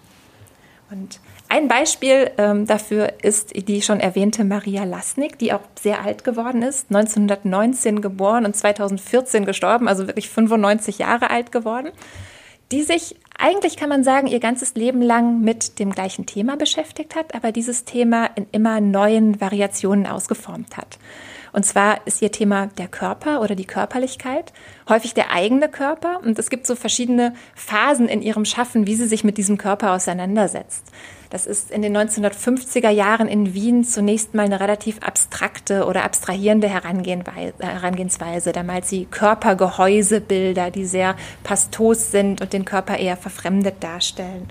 Und ein Beispiel ähm, dafür ist die schon erwähnte Maria Lasnik, die auch sehr alt geworden ist, 1919 geboren und 2014 gestorben, also wirklich 95 Jahre alt geworden, die sich eigentlich kann man sagen, ihr ganzes Leben lang mit dem gleichen Thema beschäftigt hat, aber dieses Thema in immer neuen Variationen ausgeformt hat. Und zwar ist ihr Thema der Körper oder die Körperlichkeit, häufig der eigene Körper. Und es gibt so verschiedene Phasen in ihrem Schaffen, wie sie sich mit diesem Körper auseinandersetzt. Das ist in den 1950er Jahren in Wien zunächst mal eine relativ abstrakte oder abstrahierende Herangehensweise. Da malt sie Körpergehäusebilder, die sehr pastos sind und den Körper eher verfremdet darstellen.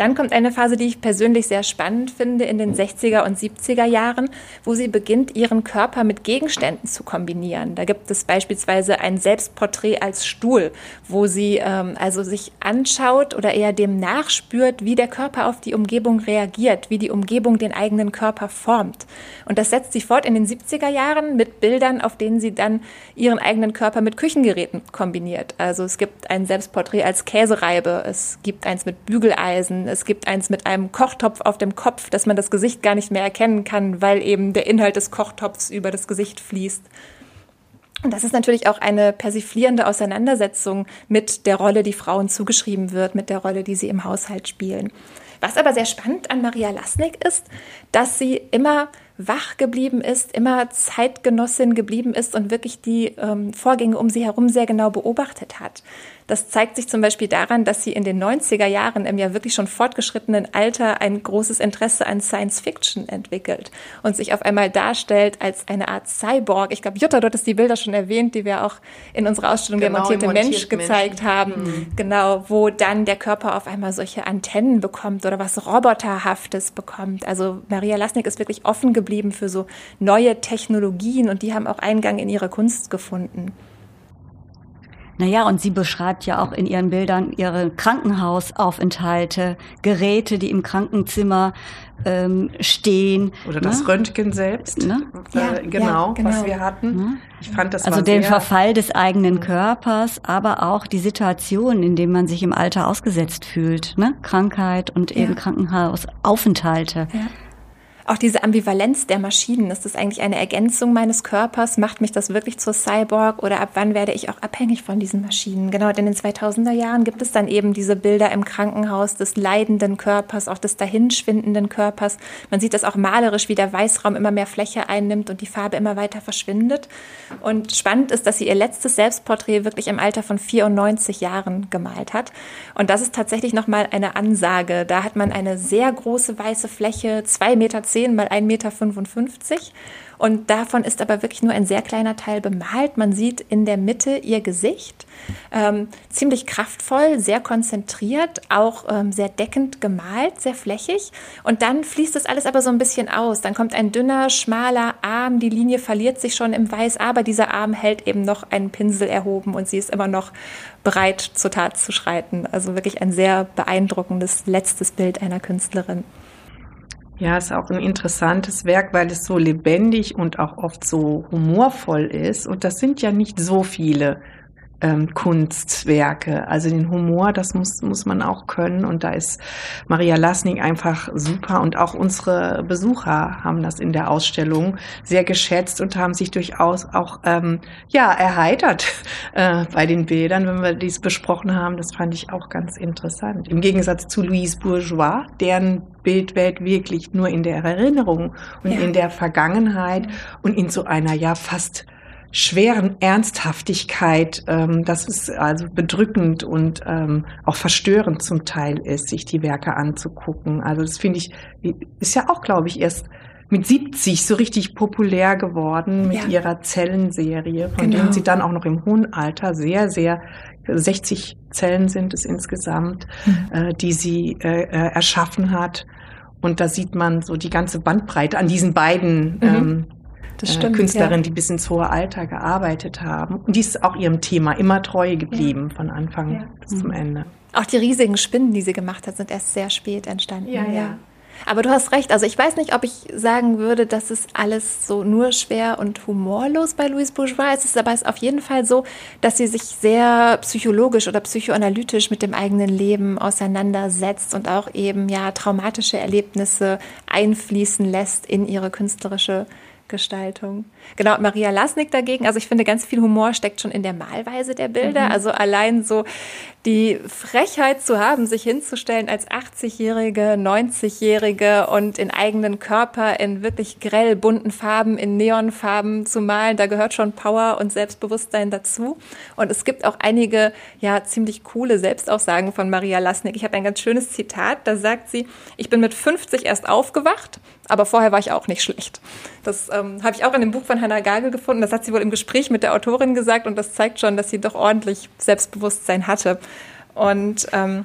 Dann kommt eine Phase, die ich persönlich sehr spannend finde, in den 60er und 70er Jahren, wo sie beginnt, ihren Körper mit Gegenständen zu kombinieren. Da gibt es beispielsweise ein Selbstporträt als Stuhl, wo sie ähm, also sich anschaut oder eher dem nachspürt, wie der Körper auf die Umgebung reagiert, wie die Umgebung den eigenen Körper formt. Und das setzt sie fort in den 70er Jahren mit Bildern, auf denen sie dann ihren eigenen Körper mit Küchengeräten kombiniert. Also es gibt ein Selbstporträt als Käsereibe, es gibt eins mit Bügeleisen, es gibt eins mit einem Kochtopf auf dem Kopf, dass man das Gesicht gar nicht mehr erkennen kann, weil eben der Inhalt des Kochtopfs über das Gesicht fließt. Und das ist natürlich auch eine persiflierende Auseinandersetzung mit der Rolle, die Frauen zugeschrieben wird, mit der Rolle, die sie im Haushalt spielen. Was aber sehr spannend an Maria Lasnik ist, dass sie immer wach geblieben ist, immer Zeitgenossin geblieben ist und wirklich die ähm, Vorgänge um sie herum sehr genau beobachtet hat. Das zeigt sich zum Beispiel daran, dass sie in den 90er Jahren im ja wirklich schon fortgeschrittenen Alter ein großes Interesse an Science Fiction entwickelt und sich auf einmal darstellt als eine Art Cyborg. Ich glaube, Jutta, dort ist die Bilder schon erwähnt, die wir auch in unserer Ausstellung genau, Der montierte Mensch gezeigt Mensch. haben. Mhm. Genau, wo dann der Körper auf einmal solche Antennen bekommt oder was Roboterhaftes bekommt. Also Maria Lasnik ist wirklich offen geblieben für so neue Technologien und die haben auch Eingang in ihre Kunst gefunden. Naja, und sie beschreibt ja auch in ihren Bildern ihre Krankenhausaufenthalte, Geräte, die im Krankenzimmer ähm, stehen. Oder das ne? Röntgen selbst. Ne? Ja, äh, genau, ja, genau, was wir hatten. Ne? Ich fand das Also den Verfall des eigenen. Körpers, aber auch die Situation, in dem man sich im Alter ausgesetzt fühlt. Ne? Krankheit und eben ja. Krankenhausaufenthalte. Ja. Auch diese Ambivalenz der Maschinen. Ist das eigentlich eine Ergänzung meines Körpers? Macht mich das wirklich zur Cyborg oder ab wann werde ich auch abhängig von diesen Maschinen? Genau, denn in den 2000er Jahren gibt es dann eben diese Bilder im Krankenhaus des leidenden Körpers, auch des dahinschwindenden Körpers. Man sieht das auch malerisch, wie der Weißraum immer mehr Fläche einnimmt und die Farbe immer weiter verschwindet. Und spannend ist, dass sie ihr letztes Selbstporträt wirklich im Alter von 94 Jahren gemalt hat. Und das ist tatsächlich nochmal eine Ansage. Da hat man eine sehr große weiße Fläche, zwei Meter zehn mal ein Meter. fünfundfünfzig und davon ist aber wirklich nur ein sehr kleiner Teil bemalt. Man sieht in der Mitte ihr Gesicht. Ähm, ziemlich kraftvoll, sehr konzentriert, auch ähm, sehr deckend gemalt, sehr flächig. Und dann fließt das alles aber so ein bisschen aus. Dann kommt ein dünner, schmaler Arm. Die Linie verliert sich schon im Weiß, aber dieser Arm hält eben noch einen Pinsel erhoben und sie ist immer noch bereit, zur Tat zu schreiten. Also wirklich ein sehr beeindruckendes letztes Bild einer Künstlerin. Ja, ist auch ein interessantes Werk, weil es so lebendig und auch oft so humorvoll ist. Und das sind ja nicht so viele ähm, Kunstwerke. Also den Humor, das muss, muss man auch können. Und da ist Maria Lasnik einfach super. Und auch unsere Besucher haben das in der Ausstellung sehr geschätzt und haben sich durchaus auch ähm, ja, erheitert äh, bei den Bildern, wenn wir dies besprochen haben. Das fand ich auch ganz interessant. Im Gegensatz zu Louise Bourgeois, deren Bildwelt wirklich nur in der Erinnerung und ja. in der Vergangenheit und in so einer ja fast schweren Ernsthaftigkeit, ähm, das ist also bedrückend und ähm, auch verstörend zum Teil ist, sich die Werke anzugucken. Also das finde ich, ist ja auch, glaube ich, erst mit 70 so richtig populär geworden mit ja. ihrer Zellenserie, von genau. denen sie dann auch noch im hohen Alter sehr, sehr 60 Zellen sind es insgesamt, mhm. äh, die sie äh, äh, erschaffen hat. Und da sieht man so die ganze Bandbreite an diesen beiden mhm. ähm, äh, stimmt, Künstlerinnen, ja. die bis ins hohe Alter gearbeitet haben. Und die ist auch ihrem Thema immer treu geblieben, ja. von Anfang ja. bis zum mhm. Ende. Auch die riesigen Spinnen, die sie gemacht hat, sind erst sehr spät entstanden. Ja, ja. Aber du hast recht. Also ich weiß nicht, ob ich sagen würde, dass es alles so nur schwer und humorlos bei Louise Bourgeois ist. Es ist aber auf jeden Fall so, dass sie sich sehr psychologisch oder psychoanalytisch mit dem eigenen Leben auseinandersetzt und auch eben ja traumatische Erlebnisse einfließen lässt in ihre künstlerische Gestaltung. Genau, Maria Lasnik dagegen, also ich finde, ganz viel Humor steckt schon in der Malweise der Bilder. Mhm. Also allein so die Frechheit zu haben, sich hinzustellen als 80-Jährige, 90-Jährige und in eigenen Körper in wirklich grell bunten Farben, in Neonfarben zu malen, da gehört schon Power und Selbstbewusstsein dazu. Und es gibt auch einige, ja, ziemlich coole Selbstaussagen von Maria Lasnik. Ich habe ein ganz schönes Zitat, da sagt sie, ich bin mit 50 erst aufgewacht, aber vorher war ich auch nicht schlecht. Das ähm, habe ich auch in dem Buch von Hannah Gagel gefunden. Das hat sie wohl im Gespräch mit der Autorin gesagt und das zeigt schon, dass sie doch ordentlich Selbstbewusstsein hatte. Und ähm,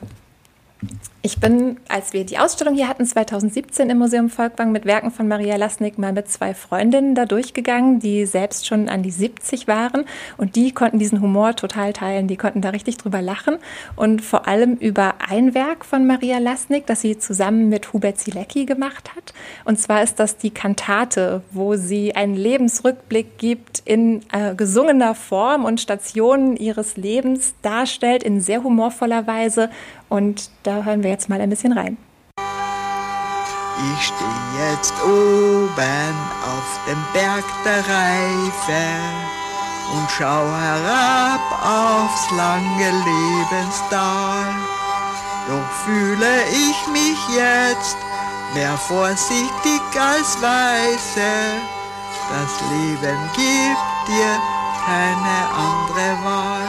ich bin, als wir die Ausstellung hier hatten, 2017 im Museum Volkwang mit Werken von Maria Lasnik mal mit zwei Freundinnen da durchgegangen, die selbst schon an die 70 waren. Und die konnten diesen Humor total teilen, die konnten da richtig drüber lachen. Und vor allem über ein Werk von Maria Lasnik, das sie zusammen mit Hubert Zilecki gemacht hat. Und zwar ist das die Kantate, wo sie einen Lebensrückblick gibt in äh, gesungener Form und Stationen ihres Lebens darstellt in sehr humorvoller Weise und da hören wir jetzt mal ein bisschen rein. Ich stehe jetzt oben auf dem Berg der Reife und schau herab aufs lange Lebenstal. Doch fühle ich mich jetzt mehr vorsichtig als weise. Das Leben gibt dir keine andere Wahl.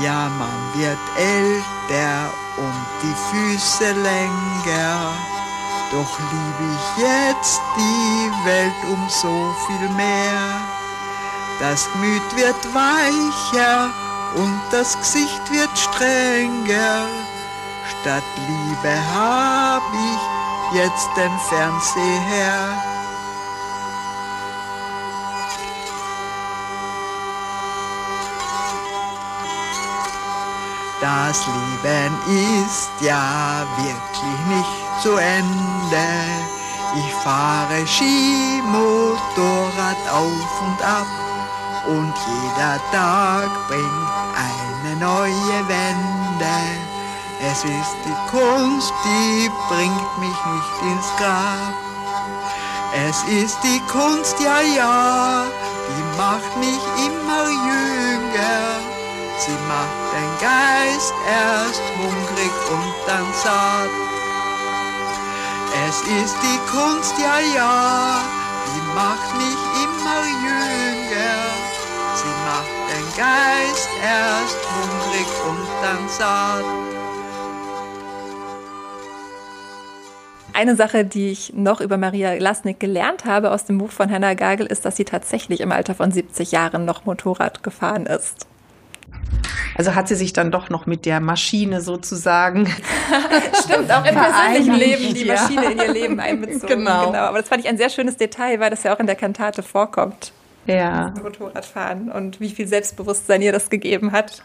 Ja, man wird älter und die Füße länger. Doch liebe ich jetzt die Welt um so viel mehr. Das Gemüt wird weicher und das Gesicht wird strenger. Statt Liebe hab ich jetzt den Fernseher. Das Leben ist ja wirklich nicht zu Ende. Ich fahre Skimotorrad auf und ab und jeder Tag bringt eine neue Wende. Es ist die Kunst, die bringt mich nicht ins Grab. Es ist die Kunst, ja, ja, die macht mich immer jünger. Sie macht den Geist erst hungrig und dann satt. Es ist die Kunst, ja, ja, die macht mich immer jünger. Sie macht den Geist erst hungrig und dann satt. Eine Sache, die ich noch über Maria Lasnik gelernt habe aus dem Buch von Hannah Gagel, ist, dass sie tatsächlich im Alter von 70 Jahren noch Motorrad gefahren ist. Also hat sie sich dann doch noch mit der Maschine sozusagen. Stimmt, auch im persönlichen Leben die Maschine in ihr Leben einbezogen. Genau. genau. Aber das fand ich ein sehr schönes Detail, weil das ja auch in der Kantate vorkommt. Ja. Motorradfahren und wie viel Selbstbewusstsein ihr das gegeben hat.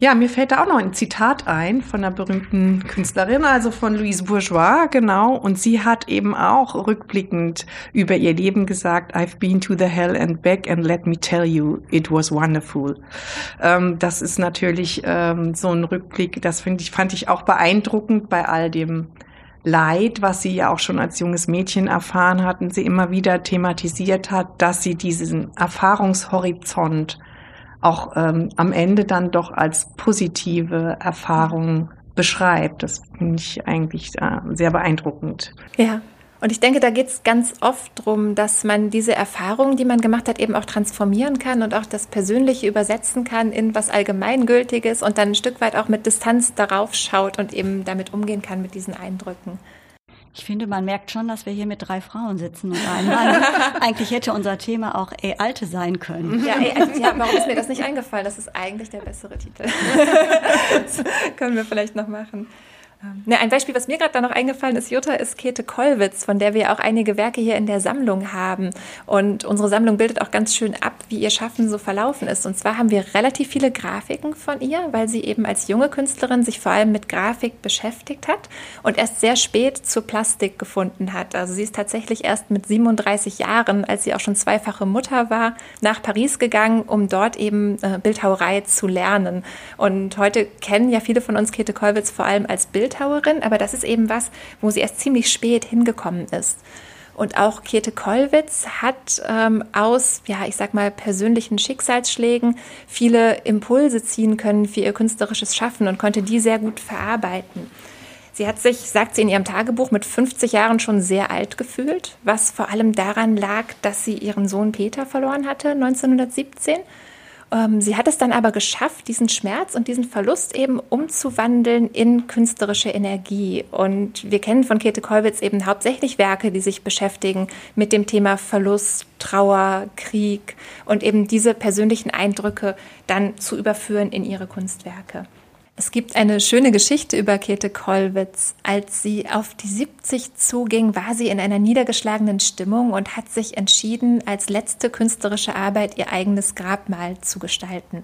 Ja, mir fällt da auch noch ein Zitat ein von einer berühmten Künstlerin, also von Louise Bourgeois, genau. Und sie hat eben auch rückblickend über ihr Leben gesagt, I've been to the hell and back and let me tell you, it was wonderful. Ähm, das ist natürlich ähm, so ein Rückblick, das finde ich, fand ich auch beeindruckend bei all dem Leid, was sie ja auch schon als junges Mädchen erfahren hat und sie immer wieder thematisiert hat, dass sie diesen Erfahrungshorizont auch ähm, am Ende dann doch als positive Erfahrung beschreibt. Das finde ich eigentlich äh, sehr beeindruckend. Ja. Und ich denke, da geht es ganz oft darum, dass man diese Erfahrungen, die man gemacht hat, eben auch transformieren kann und auch das Persönliche übersetzen kann in was Allgemeingültiges und dann ein Stück weit auch mit Distanz darauf schaut und eben damit umgehen kann mit diesen Eindrücken. Ich finde, man merkt schon, dass wir hier mit drei Frauen sitzen und einem Mann. eigentlich hätte unser Thema auch ey, Alte sein können. Ja, ey, ja, warum ist mir das nicht eingefallen? Das ist eigentlich der bessere Titel. das können wir vielleicht noch machen. Ne, ein Beispiel, was mir gerade da noch eingefallen ist, Jutta, ist Käthe Kollwitz, von der wir auch einige Werke hier in der Sammlung haben. Und unsere Sammlung bildet auch ganz schön ab, wie ihr Schaffen so verlaufen ist. Und zwar haben wir relativ viele Grafiken von ihr, weil sie eben als junge Künstlerin sich vor allem mit Grafik beschäftigt hat und erst sehr spät zur Plastik gefunden hat. Also sie ist tatsächlich erst mit 37 Jahren, als sie auch schon zweifache Mutter war, nach Paris gegangen, um dort eben äh, Bildhauerei zu lernen. Und heute kennen ja viele von uns Käthe Kollwitz vor allem als Bild Bildhauerin, aber das ist eben was, wo sie erst ziemlich spät hingekommen ist. Und auch Käthe Kollwitz hat ähm, aus, ja, ich sag mal, persönlichen Schicksalsschlägen viele Impulse ziehen können für ihr künstlerisches Schaffen und konnte die sehr gut verarbeiten. Sie hat sich, sagt sie in ihrem Tagebuch, mit 50 Jahren schon sehr alt gefühlt, was vor allem daran lag, dass sie ihren Sohn Peter verloren hatte, 1917 ähm, sie hat es dann aber geschafft, diesen Schmerz und diesen Verlust eben umzuwandeln in künstlerische Energie. Und wir kennen von Käthe Kollwitz eben hauptsächlich Werke, die sich beschäftigen mit dem Thema Verlust, Trauer, Krieg und eben diese persönlichen Eindrücke dann zu überführen in ihre Kunstwerke. Es gibt eine schöne Geschichte über Käthe Kollwitz. Als sie auf die 70 zuging, war sie in einer niedergeschlagenen Stimmung und hat sich entschieden, als letzte künstlerische Arbeit ihr eigenes Grabmal zu gestalten.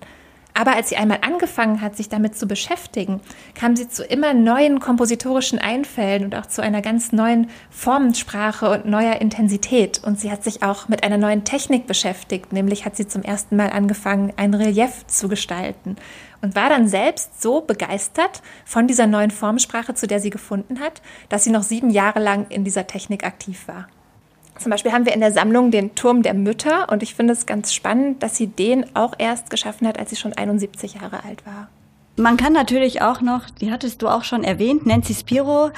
Aber als sie einmal angefangen hat, sich damit zu beschäftigen, kam sie zu immer neuen kompositorischen Einfällen und auch zu einer ganz neuen Formensprache und neuer Intensität. Und sie hat sich auch mit einer neuen Technik beschäftigt, nämlich hat sie zum ersten Mal angefangen, ein Relief zu gestalten und war dann selbst so begeistert von dieser neuen Formsprache, zu der sie gefunden hat, dass sie noch sieben Jahre lang in dieser Technik aktiv war. Zum Beispiel haben wir in der Sammlung den Turm der Mütter und ich finde es ganz spannend, dass sie den auch erst geschaffen hat, als sie schon 71 Jahre alt war. Man kann natürlich auch noch, die hattest du auch schon erwähnt, Nancy Spiro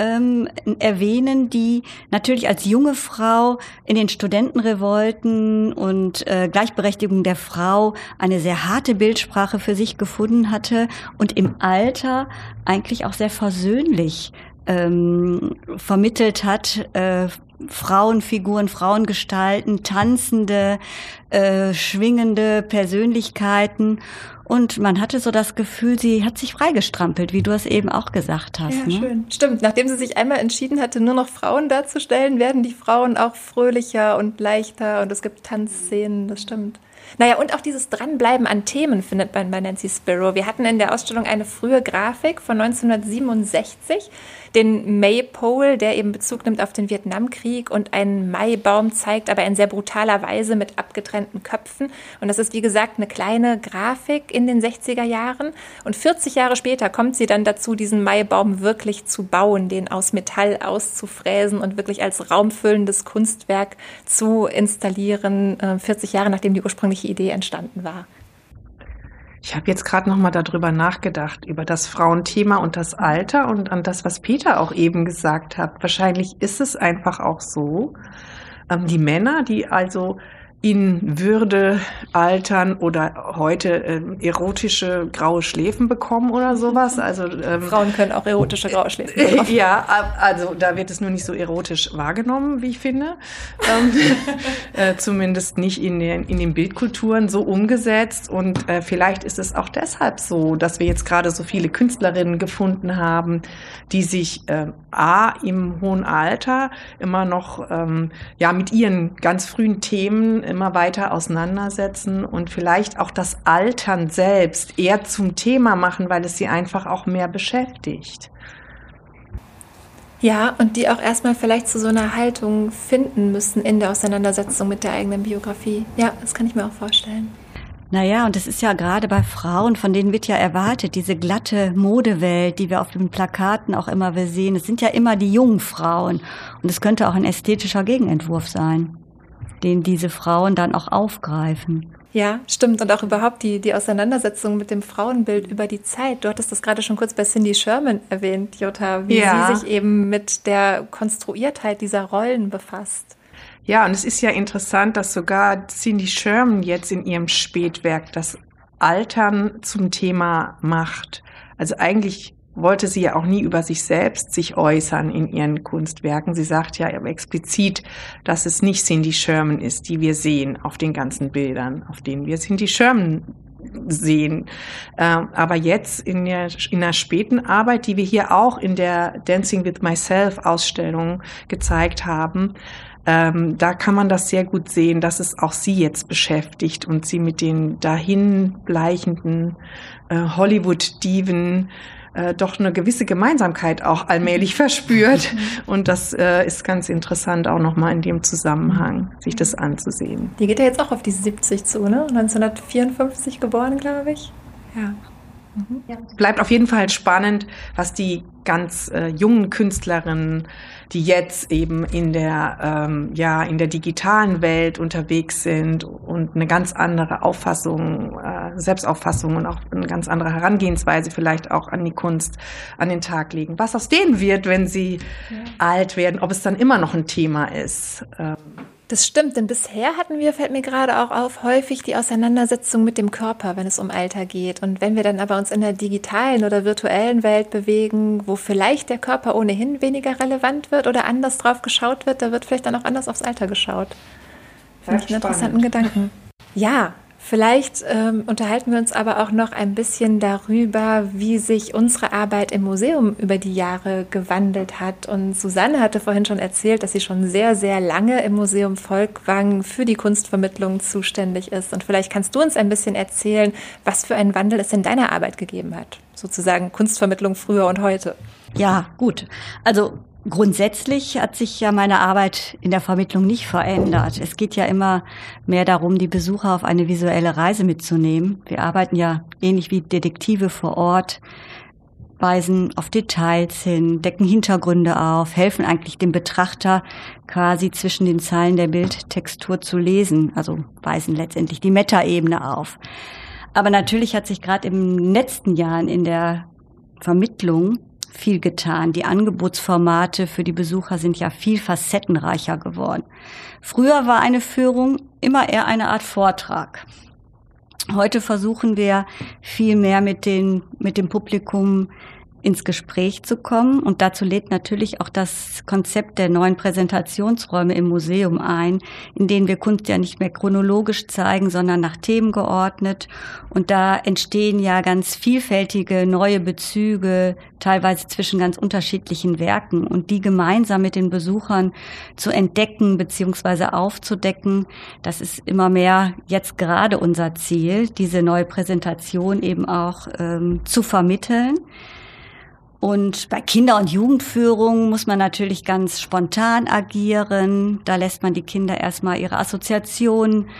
ähm, erwähnen, die natürlich als junge Frau in den Studentenrevolten und äh, Gleichberechtigung der Frau eine sehr harte Bildsprache für sich gefunden hatte und im Alter eigentlich auch sehr versöhnlich ähm, vermittelt hat, äh, Frauenfiguren, Frauengestalten, tanzende, äh, schwingende Persönlichkeiten und man hatte so das Gefühl, sie hat sich freigestrampelt, wie du es eben auch gesagt hast. Ja, ne? schön. Stimmt. Nachdem sie sich einmal entschieden hatte, nur noch Frauen darzustellen, werden die Frauen auch fröhlicher und leichter und es gibt Tanzszenen, das stimmt. Naja, und auch dieses Dranbleiben an Themen findet man bei Nancy Spiro. Wir hatten in der Ausstellung eine frühe Grafik von 1967 den Maypole, der eben Bezug nimmt auf den Vietnamkrieg und einen Maibaum zeigt, aber in sehr brutaler Weise mit abgetrennten Köpfen. Und das ist, wie gesagt, eine kleine Grafik in den 60er Jahren. Und 40 Jahre später kommt sie dann dazu, diesen Maibaum wirklich zu bauen, den aus Metall auszufräsen und wirklich als raumfüllendes Kunstwerk zu installieren, 40 äh, Jahre nachdem die ursprüngliche Idee entstanden war. Ich habe jetzt gerade noch mal darüber nachgedacht, über das Frauenthema und das Alter und an das, was Peter auch eben gesagt hat. Wahrscheinlich ist es einfach auch so, ähm, die Männer, die also in Würde altern oder heute ähm, erotische graue Schläfen bekommen oder sowas. Also ähm, Frauen können auch erotische graue Schläfen bekommen. ja, also da wird es nur nicht so erotisch wahrgenommen, wie ich finde. ähm, äh, zumindest nicht in den, in den Bildkulturen so umgesetzt. Und äh, vielleicht ist es auch deshalb so, dass wir jetzt gerade so viele Künstlerinnen gefunden haben, die sich äh, a im hohen Alter immer noch ähm, ja mit ihren ganz frühen Themen immer weiter auseinandersetzen und vielleicht auch das Altern selbst eher zum Thema machen, weil es sie einfach auch mehr beschäftigt. Ja, und die auch erstmal vielleicht zu so einer Haltung finden müssen in der Auseinandersetzung mit der eigenen Biografie. Ja, das kann ich mir auch vorstellen. Naja, und das ist ja gerade bei Frauen, von denen wird ja erwartet, diese glatte Modewelt, die wir auf den Plakaten auch immer sehen. Es sind ja immer die jungen Frauen. Und es könnte auch ein ästhetischer Gegenentwurf sein den diese Frauen dann auch aufgreifen. Ja, stimmt. Und auch überhaupt die, die Auseinandersetzung mit dem Frauenbild über die Zeit. Du hattest das gerade schon kurz bei Cindy Sherman erwähnt, Jutta, wie ja. sie sich eben mit der Konstruiertheit dieser Rollen befasst. Ja, und es ist ja interessant, dass sogar Cindy Sherman jetzt in ihrem Spätwerk das Altern zum Thema macht. Also eigentlich wollte sie ja auch nie über sich selbst sich äußern in ihren Kunstwerken. Sie sagt ja explizit, dass es nicht Cindy Sherman ist, die wir sehen auf den ganzen Bildern, auf denen wir Cindy Sherman sehen. Ähm, aber jetzt in der, in der späten Arbeit, die wir hier auch in der Dancing with Myself Ausstellung gezeigt haben, ähm, da kann man das sehr gut sehen, dass es auch sie jetzt beschäftigt und sie mit den dahin bleichenden äh, Hollywood-Diven äh, doch eine gewisse Gemeinsamkeit auch allmählich verspürt. Mhm. Und das äh, ist ganz interessant auch nochmal in dem Zusammenhang, sich das anzusehen. Die geht ja jetzt auch auf die 70 zu, ne? 1954 geboren, glaube ich. Ja. Mhm. Ja. Bleibt auf jeden Fall spannend, was die ganz äh, jungen Künstlerinnen, die jetzt eben in der ähm, ja in der digitalen Welt unterwegs sind und eine ganz andere Auffassung, äh, Selbstauffassung und auch eine ganz andere Herangehensweise vielleicht auch an die Kunst an den Tag legen. Was aus denen wird, wenn sie ja. alt werden, ob es dann immer noch ein Thema ist. Ähm, das stimmt, denn bisher hatten wir, fällt mir gerade auch auf, häufig die Auseinandersetzung mit dem Körper, wenn es um Alter geht. Und wenn wir dann aber uns in der digitalen oder virtuellen Welt bewegen, wo vielleicht der Körper ohnehin weniger relevant wird oder anders drauf geschaut wird, da wird vielleicht dann auch anders aufs Alter geschaut. Finde ich einen interessanten Gedanken. Ja, Vielleicht ähm, unterhalten wir uns aber auch noch ein bisschen darüber, wie sich unsere Arbeit im Museum über die Jahre gewandelt hat. Und Susanne hatte vorhin schon erzählt, dass sie schon sehr, sehr lange im Museum Volkwang für die Kunstvermittlung zuständig ist. Und vielleicht kannst du uns ein bisschen erzählen, was für einen Wandel es in deiner Arbeit gegeben hat. Sozusagen Kunstvermittlung früher und heute. Ja, gut. Also Grundsätzlich hat sich ja meine Arbeit in der Vermittlung nicht verändert. Es geht ja immer mehr darum, die Besucher auf eine visuelle Reise mitzunehmen. Wir arbeiten ja ähnlich wie Detektive vor Ort, weisen auf Details hin, decken Hintergründe auf, helfen eigentlich dem Betrachter quasi zwischen den Zeilen der Bildtextur zu lesen, also weisen letztendlich die Metaebene auf. Aber natürlich hat sich gerade den letzten Jahren in der Vermittlung viel getan. Die Angebotsformate für die Besucher sind ja viel facettenreicher geworden. Früher war eine Führung immer eher eine Art Vortrag. Heute versuchen wir viel mehr mit, den, mit dem Publikum ins Gespräch zu kommen. Und dazu lädt natürlich auch das Konzept der neuen Präsentationsräume im Museum ein, in denen wir Kunst ja nicht mehr chronologisch zeigen, sondern nach Themen geordnet. Und da entstehen ja ganz vielfältige neue Bezüge, teilweise zwischen ganz unterschiedlichen Werken. Und die gemeinsam mit den Besuchern zu entdecken bzw. aufzudecken, das ist immer mehr jetzt gerade unser Ziel, diese neue Präsentation eben auch ähm, zu vermitteln. Und bei Kinder- und Jugendführung muss man natürlich ganz spontan agieren. Da lässt man die Kinder erstmal ihre Assoziationen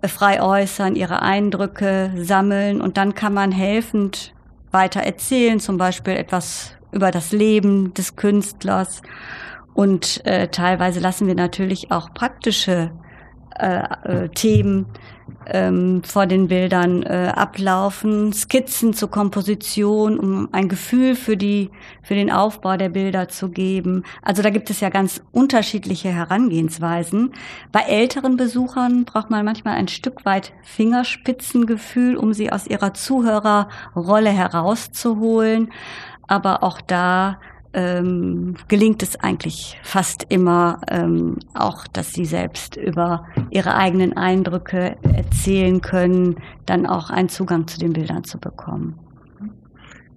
äh, frei äußern, ihre Eindrücke sammeln und dann kann man helfend weiter erzählen, zum Beispiel etwas über das Leben des Künstlers. Und äh, teilweise lassen wir natürlich auch praktische äh, äh, Themen ähm, vor den Bildern äh, ablaufen, Skizzen zur Komposition, um ein Gefühl für die für den Aufbau der Bilder zu geben. Also da gibt es ja ganz unterschiedliche Herangehensweisen. Bei älteren Besuchern braucht man manchmal ein Stück weit Fingerspitzengefühl, um sie aus ihrer Zuhörerrolle herauszuholen. Aber auch da ähm, gelingt es eigentlich fast immer ähm, auch, dass sie selbst über ihre eigenen Eindrücke erzählen können, dann auch einen Zugang zu den Bildern zu bekommen.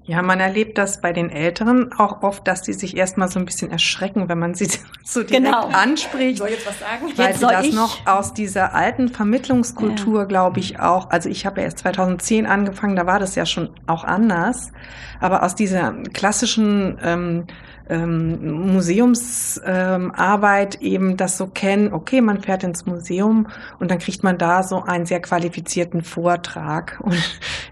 Ja, man erlebt das bei den Älteren auch oft, dass die sich erstmal so ein bisschen erschrecken, wenn man sie so direkt genau. anspricht. Soll jetzt was sagen? Weil jetzt sie das ich? noch aus dieser alten Vermittlungskultur, ja. glaube ich, auch, also ich habe ja erst 2010 angefangen, da war das ja schon auch anders, aber aus dieser klassischen ähm, ähm, Museumsarbeit ähm, eben das so kennen, okay, man fährt ins Museum und dann kriegt man da so einen sehr qualifizierten Vortrag. Und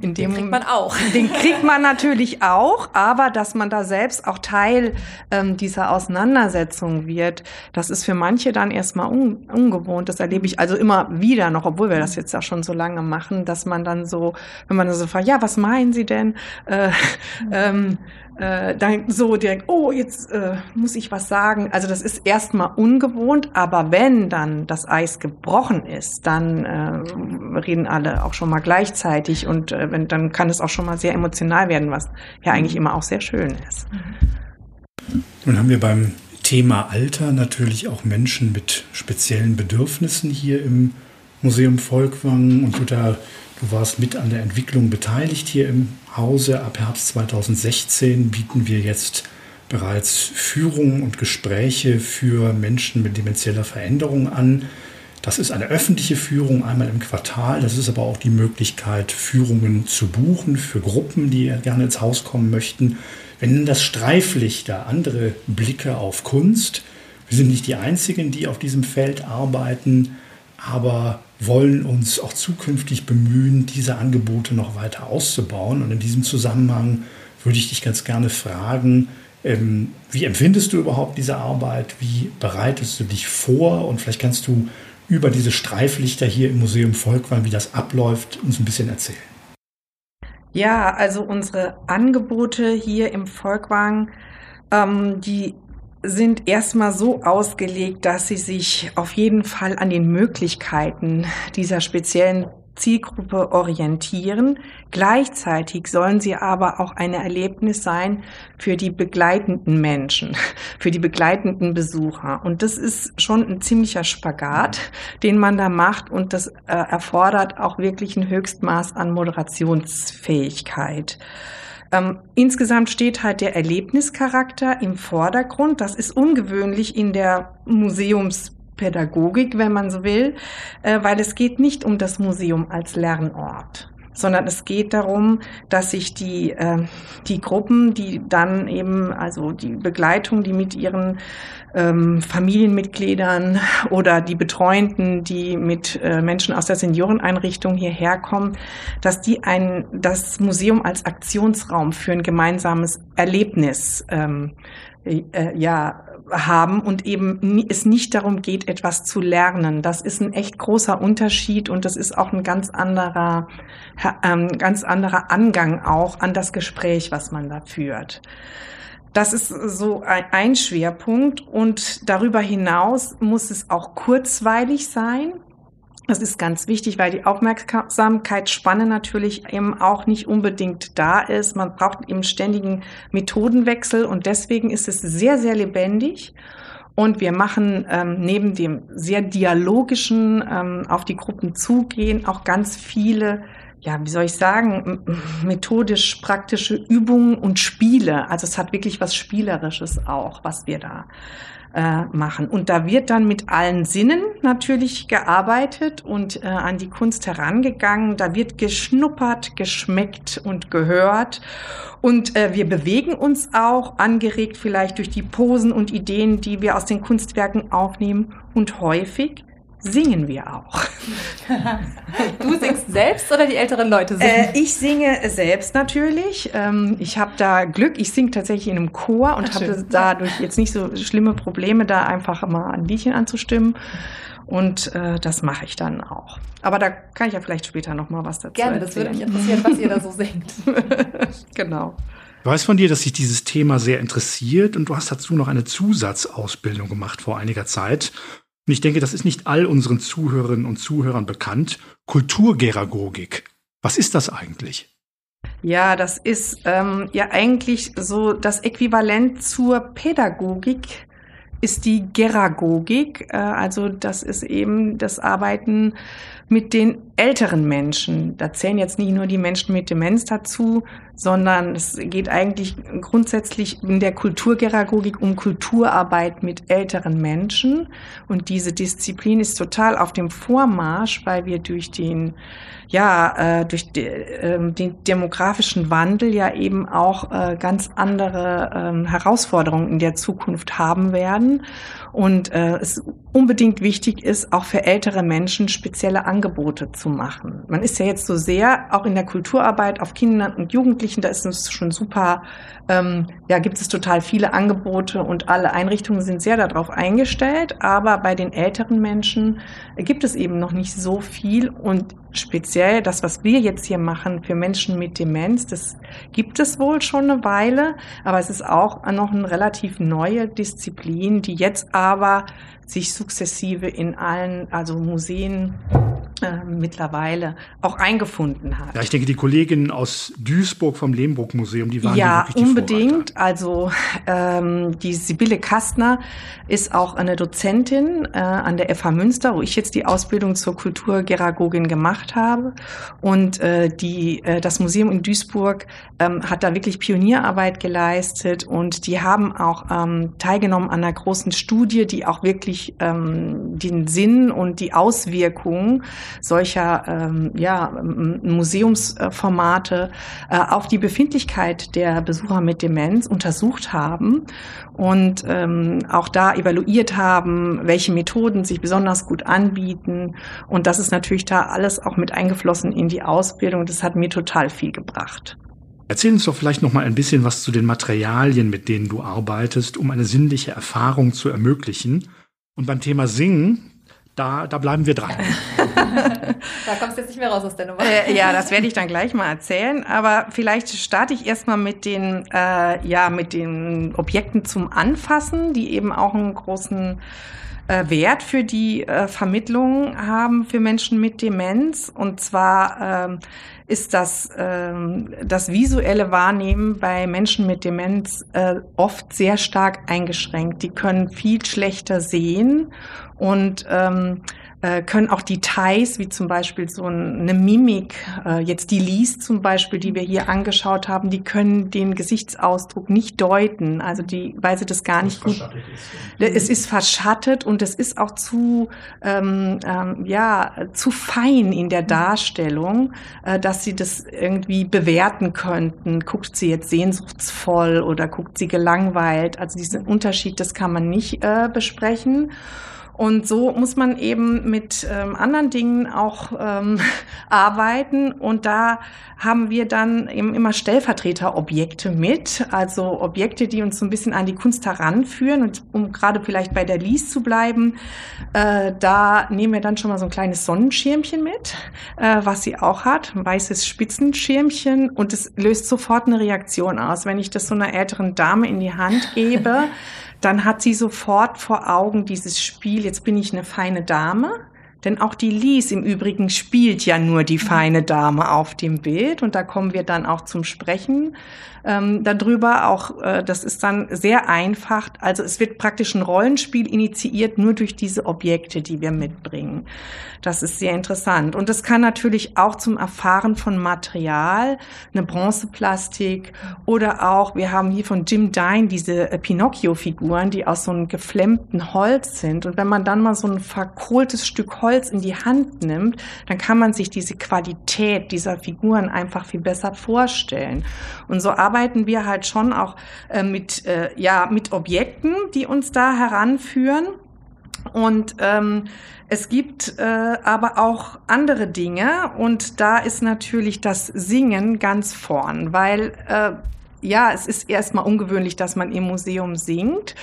in dem den kriegt man auch. Den kriegt man natürlich auch, aber dass man da selbst auch Teil ähm, dieser Auseinandersetzung wird, das ist für manche dann erstmal un ungewohnt. Das erlebe ich also immer wieder noch, obwohl wir das jetzt auch schon so lange machen, dass man dann so, wenn man so fragt, ja, was meinen Sie denn? Äh, ähm, äh, dann so direkt, oh, jetzt äh, muss ich was sagen. Also das ist erstmal ungewohnt, aber wenn dann das Eis gebrochen ist, dann äh, reden alle auch schon mal gleichzeitig und äh, wenn, dann kann es auch schon mal sehr emotional werden, was ja eigentlich immer auch sehr schön ist. Nun haben wir beim Thema Alter natürlich auch Menschen mit speziellen Bedürfnissen hier im Museum Volkwang und Jutta Du warst mit an der Entwicklung beteiligt hier im Hause. Ab Herbst 2016 bieten wir jetzt bereits Führungen und Gespräche für Menschen mit demenzieller Veränderung an. Das ist eine öffentliche Führung einmal im Quartal. Das ist aber auch die Möglichkeit, Führungen zu buchen für Gruppen, die gerne ins Haus kommen möchten. Wir nennen das Streiflichter, andere Blicke auf Kunst. Wir sind nicht die Einzigen, die auf diesem Feld arbeiten, aber wollen uns auch zukünftig bemühen, diese Angebote noch weiter auszubauen. Und in diesem Zusammenhang würde ich dich ganz gerne fragen, ähm, wie empfindest du überhaupt diese Arbeit? Wie bereitest du dich vor? Und vielleicht kannst du über diese Streiflichter hier im Museum Volkwang, wie das abläuft, uns ein bisschen erzählen. Ja, also unsere Angebote hier im Volkwang, ähm, die sind erstmal so ausgelegt, dass sie sich auf jeden Fall an den Möglichkeiten dieser speziellen Zielgruppe orientieren. Gleichzeitig sollen sie aber auch ein Erlebnis sein für die begleitenden Menschen, für die begleitenden Besucher. Und das ist schon ein ziemlicher Spagat, den man da macht. Und das äh, erfordert auch wirklich ein Höchstmaß an Moderationsfähigkeit. Ähm, insgesamt steht halt der Erlebnischarakter im Vordergrund. Das ist ungewöhnlich in der Museumspädagogik, wenn man so will, äh, weil es geht nicht um das Museum als Lernort sondern es geht darum, dass sich die, äh, die Gruppen, die dann eben, also die Begleitung, die mit ihren ähm, Familienmitgliedern oder die Betreuenden, die mit äh, Menschen aus der Senioreneinrichtung hierher kommen, dass die ein, das Museum als Aktionsraum für ein gemeinsames Erlebnis ähm, äh, ja, haben und eben es nicht darum geht, etwas zu lernen. Das ist ein echt großer Unterschied und das ist auch ein ganz anderer, ähm, ganz anderer Angang auch an das Gespräch, was man da führt. Das ist so ein Schwerpunkt und darüber hinaus muss es auch kurzweilig sein. Das ist ganz wichtig, weil die Aufmerksamkeitsspanne natürlich eben auch nicht unbedingt da ist. Man braucht eben ständigen Methodenwechsel und deswegen ist es sehr, sehr lebendig. Und wir machen ähm, neben dem sehr dialogischen ähm, auf die Gruppen zugehen auch ganz viele, ja, wie soll ich sagen, methodisch praktische Übungen und Spiele. Also es hat wirklich was Spielerisches auch, was wir da äh, machen. Und da wird dann mit allen Sinnen natürlich gearbeitet und äh, an die Kunst herangegangen. Da wird geschnuppert, geschmeckt und gehört. Und äh, wir bewegen uns auch, angeregt vielleicht durch die Posen und Ideen, die wir aus den Kunstwerken aufnehmen. Und häufig singen wir auch. Du singst selbst oder die älteren Leute singen? Äh, ich singe selbst natürlich. Ähm, ich habe da Glück. Ich singe tatsächlich in einem Chor und habe dadurch jetzt nicht so schlimme Probleme, da einfach mal ein Liedchen anzustimmen. Und äh, das mache ich dann auch. Aber da kann ich ja vielleicht später noch mal was dazu Gerne, erzählen. das würde mich interessieren, was ihr da so singt. genau. Ich weiß von dir, dass sich dieses Thema sehr interessiert und du hast dazu noch eine Zusatzausbildung gemacht vor einiger Zeit. Und ich denke, das ist nicht all unseren Zuhörerinnen und Zuhörern bekannt. Kulturgeragogik. Was ist das eigentlich? Ja, das ist ähm, ja eigentlich so das Äquivalent zur Pädagogik ist die Geragogik. Äh, also das ist eben das Arbeiten mit den älteren Menschen. Da zählen jetzt nicht nur die Menschen mit Demenz dazu, sondern es geht eigentlich grundsätzlich in der Kulturgeragogik um Kulturarbeit mit älteren Menschen. Und diese Disziplin ist total auf dem Vormarsch, weil wir durch den ja, äh, durch de, äh, den demografischen Wandel ja eben auch äh, ganz andere äh, Herausforderungen in der Zukunft haben werden. Und äh, es unbedingt wichtig ist, auch für ältere Menschen spezielle Angebote zu machen. Man ist ja jetzt so sehr, auch in der Kulturarbeit auf Kindern und Jugendlichen, da ist es schon super, ähm, ja, gibt es total viele Angebote und alle Einrichtungen sind sehr darauf eingestellt. Aber bei den älteren Menschen gibt es eben noch nicht so viel und speziell das, was wir jetzt hier machen für Menschen mit Demenz, das gibt es wohl schon eine Weile, aber es ist auch noch eine relativ neue Disziplin, die jetzt aber sich sukzessive in allen, also Museen äh, mittlerweile auch eingefunden hat. Ja, ich denke, die Kolleginnen aus Duisburg vom Lehmbruck Museum, die waren ja die unbedingt. Vorreiter. Also ähm, die Sibylle Kastner ist auch eine Dozentin äh, an der FH Münster, wo ich jetzt die Ausbildung zur Kulturgeragogin gemacht habe. Und äh, die, äh, das Museum in Duisburg ähm, hat da wirklich Pionierarbeit geleistet und die haben auch ähm, teilgenommen an einer großen Studie, die auch wirklich ähm, den Sinn und die Auswirkungen solcher ähm, ja, Museumsformate äh, auf die Befindlichkeit der Besucher mit Demenz untersucht haben und ähm, auch da evaluiert haben, welche Methoden sich besonders gut anbieten. Und das ist natürlich da alles auch mit eingeflossen in die Ausbildung. Das hat mir total viel gebracht. Erzähl uns doch vielleicht noch mal ein bisschen was zu den Materialien, mit denen du arbeitest, um eine sinnliche Erfahrung zu ermöglichen. Und beim Thema Singen, da, da bleiben wir dran. da kommst du jetzt nicht mehr raus aus der Nummer. Äh, ja, das werde ich dann gleich mal erzählen. Aber vielleicht starte ich erstmal mit den, äh, ja, mit den Objekten zum Anfassen, die eben auch einen großen äh, Wert für die äh, Vermittlung haben für Menschen mit Demenz. Und zwar ähm, ist das, ähm, das visuelle Wahrnehmen bei Menschen mit Demenz äh, oft sehr stark eingeschränkt. Die können viel schlechter sehen und ähm, äh, können auch Details, wie zum Beispiel so eine Mimik, äh, jetzt die Lies zum Beispiel, die wir hier angeschaut haben, die können den Gesichtsausdruck nicht deuten, also die, weil sie das gar nicht gut. Ist. Es ist verschattet und es ist auch zu, ähm, ähm, ja, zu fein in der Darstellung, äh, dass sie das irgendwie bewerten könnten. Guckt sie jetzt sehnsuchtsvoll oder guckt sie gelangweilt? Also diesen Unterschied, das kann man nicht äh, besprechen. Und so muss man eben mit ähm, anderen Dingen auch ähm, arbeiten. Und da haben wir dann eben immer Stellvertreterobjekte mit, also Objekte, die uns so ein bisschen an die Kunst heranführen. Und um gerade vielleicht bei der Lies zu bleiben, äh, da nehmen wir dann schon mal so ein kleines Sonnenschirmchen mit, äh, was sie auch hat, ein weißes Spitzenschirmchen. Und es löst sofort eine Reaktion aus. Wenn ich das so einer älteren Dame in die Hand gebe, dann hat sie sofort vor Augen dieses Spiel, jetzt bin ich eine feine Dame, Denn auch die Lies im Übrigen spielt ja nur die feine Dame auf dem Bild. Und da kommen wir dann auch zum Sprechen ähm, darüber. Auch äh, das ist dann sehr einfach. Also es wird praktisch ein Rollenspiel initiiert nur durch diese Objekte, die wir mitbringen. Das ist sehr interessant. Und das kann natürlich auch zum Erfahren von Material, eine Bronzeplastik oder auch, wir haben hier von Jim Dine diese äh, Pinocchio-Figuren, die aus so einem geflemmten Holz sind. Und wenn man dann mal so ein verkohltes Stück Holz in die Hand nimmt, dann kann man sich diese Qualität dieser Figuren einfach viel besser vorstellen. Und so arbeiten wir halt schon auch äh, mit, äh, ja, mit Objekten, die uns da heranführen. Und ähm, es gibt äh, aber auch andere Dinge und da ist natürlich das Singen ganz vorn, weil äh, ja, es ist erstmal ungewöhnlich, dass man im Museum singt.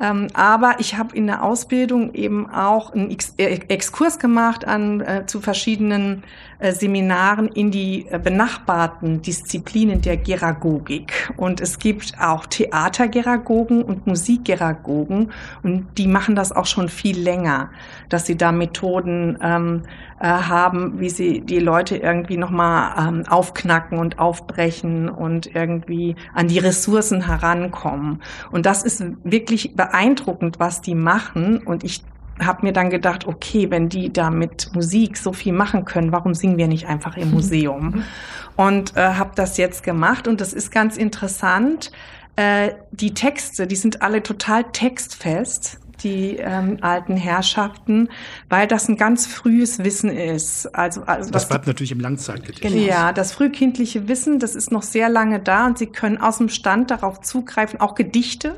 Ähm, aber ich habe in der Ausbildung eben auch einen Ex äh, Exkurs gemacht an äh, zu verschiedenen Seminaren in die äh, benachbarten Disziplinen der Geragogik. Und es gibt auch Theatergeragogen und Musikgeragogen und die machen das auch schon viel länger, dass sie da Methoden ähm, äh, haben, wie sie die Leute irgendwie nochmal ähm, aufknacken und aufbrechen und irgendwie an die Ressourcen herankommen. Und das ist wirklich beeindruckend, was die machen. Und ich habe mir dann gedacht, okay, wenn die da mit Musik so viel machen können, warum singen wir nicht einfach im Museum? Und äh, habe das jetzt gemacht und das ist ganz interessant. Äh, die Texte, die sind alle total textfest die ähm, alten Herrschaften, weil das ein ganz frühes Wissen ist. Also, also das bleibt natürlich im Langzeitgedächtnis. Genau. Ja, das frühkindliche Wissen, das ist noch sehr lange da und Sie können aus dem Stand darauf zugreifen, auch Gedichte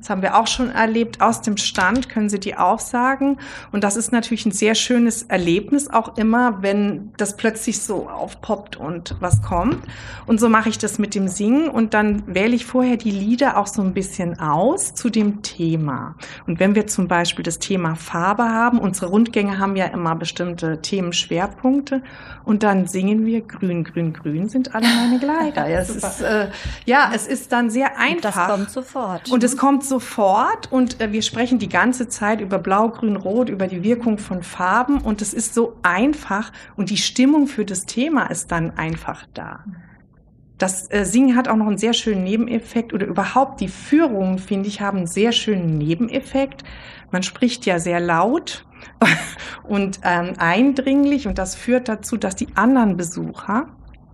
das haben wir auch schon erlebt. Aus dem Stand können Sie die aufsagen. Und das ist natürlich ein sehr schönes Erlebnis auch immer, wenn das plötzlich so aufpoppt und was kommt. Und so mache ich das mit dem Singen. Und dann wähle ich vorher die Lieder auch so ein bisschen aus zu dem Thema. Und wenn wir zum Beispiel das Thema Farbe haben, unsere Rundgänge haben ja immer bestimmte Themenschwerpunkte. Und dann singen wir Grün, Grün, Grün sind alle meine Kleider. Ja, es ist, äh, ja, es ist dann sehr einfach. Und das kommt sofort. Und es kommt sofort und äh, wir sprechen die ganze Zeit über Blau, Grün, Rot, über die Wirkung von Farben und es ist so einfach und die Stimmung für das Thema ist dann einfach da. Das äh, Singen hat auch noch einen sehr schönen Nebeneffekt oder überhaupt die Führungen, finde ich, haben einen sehr schönen Nebeneffekt. Man spricht ja sehr laut und ähm, eindringlich und das führt dazu, dass die anderen Besucher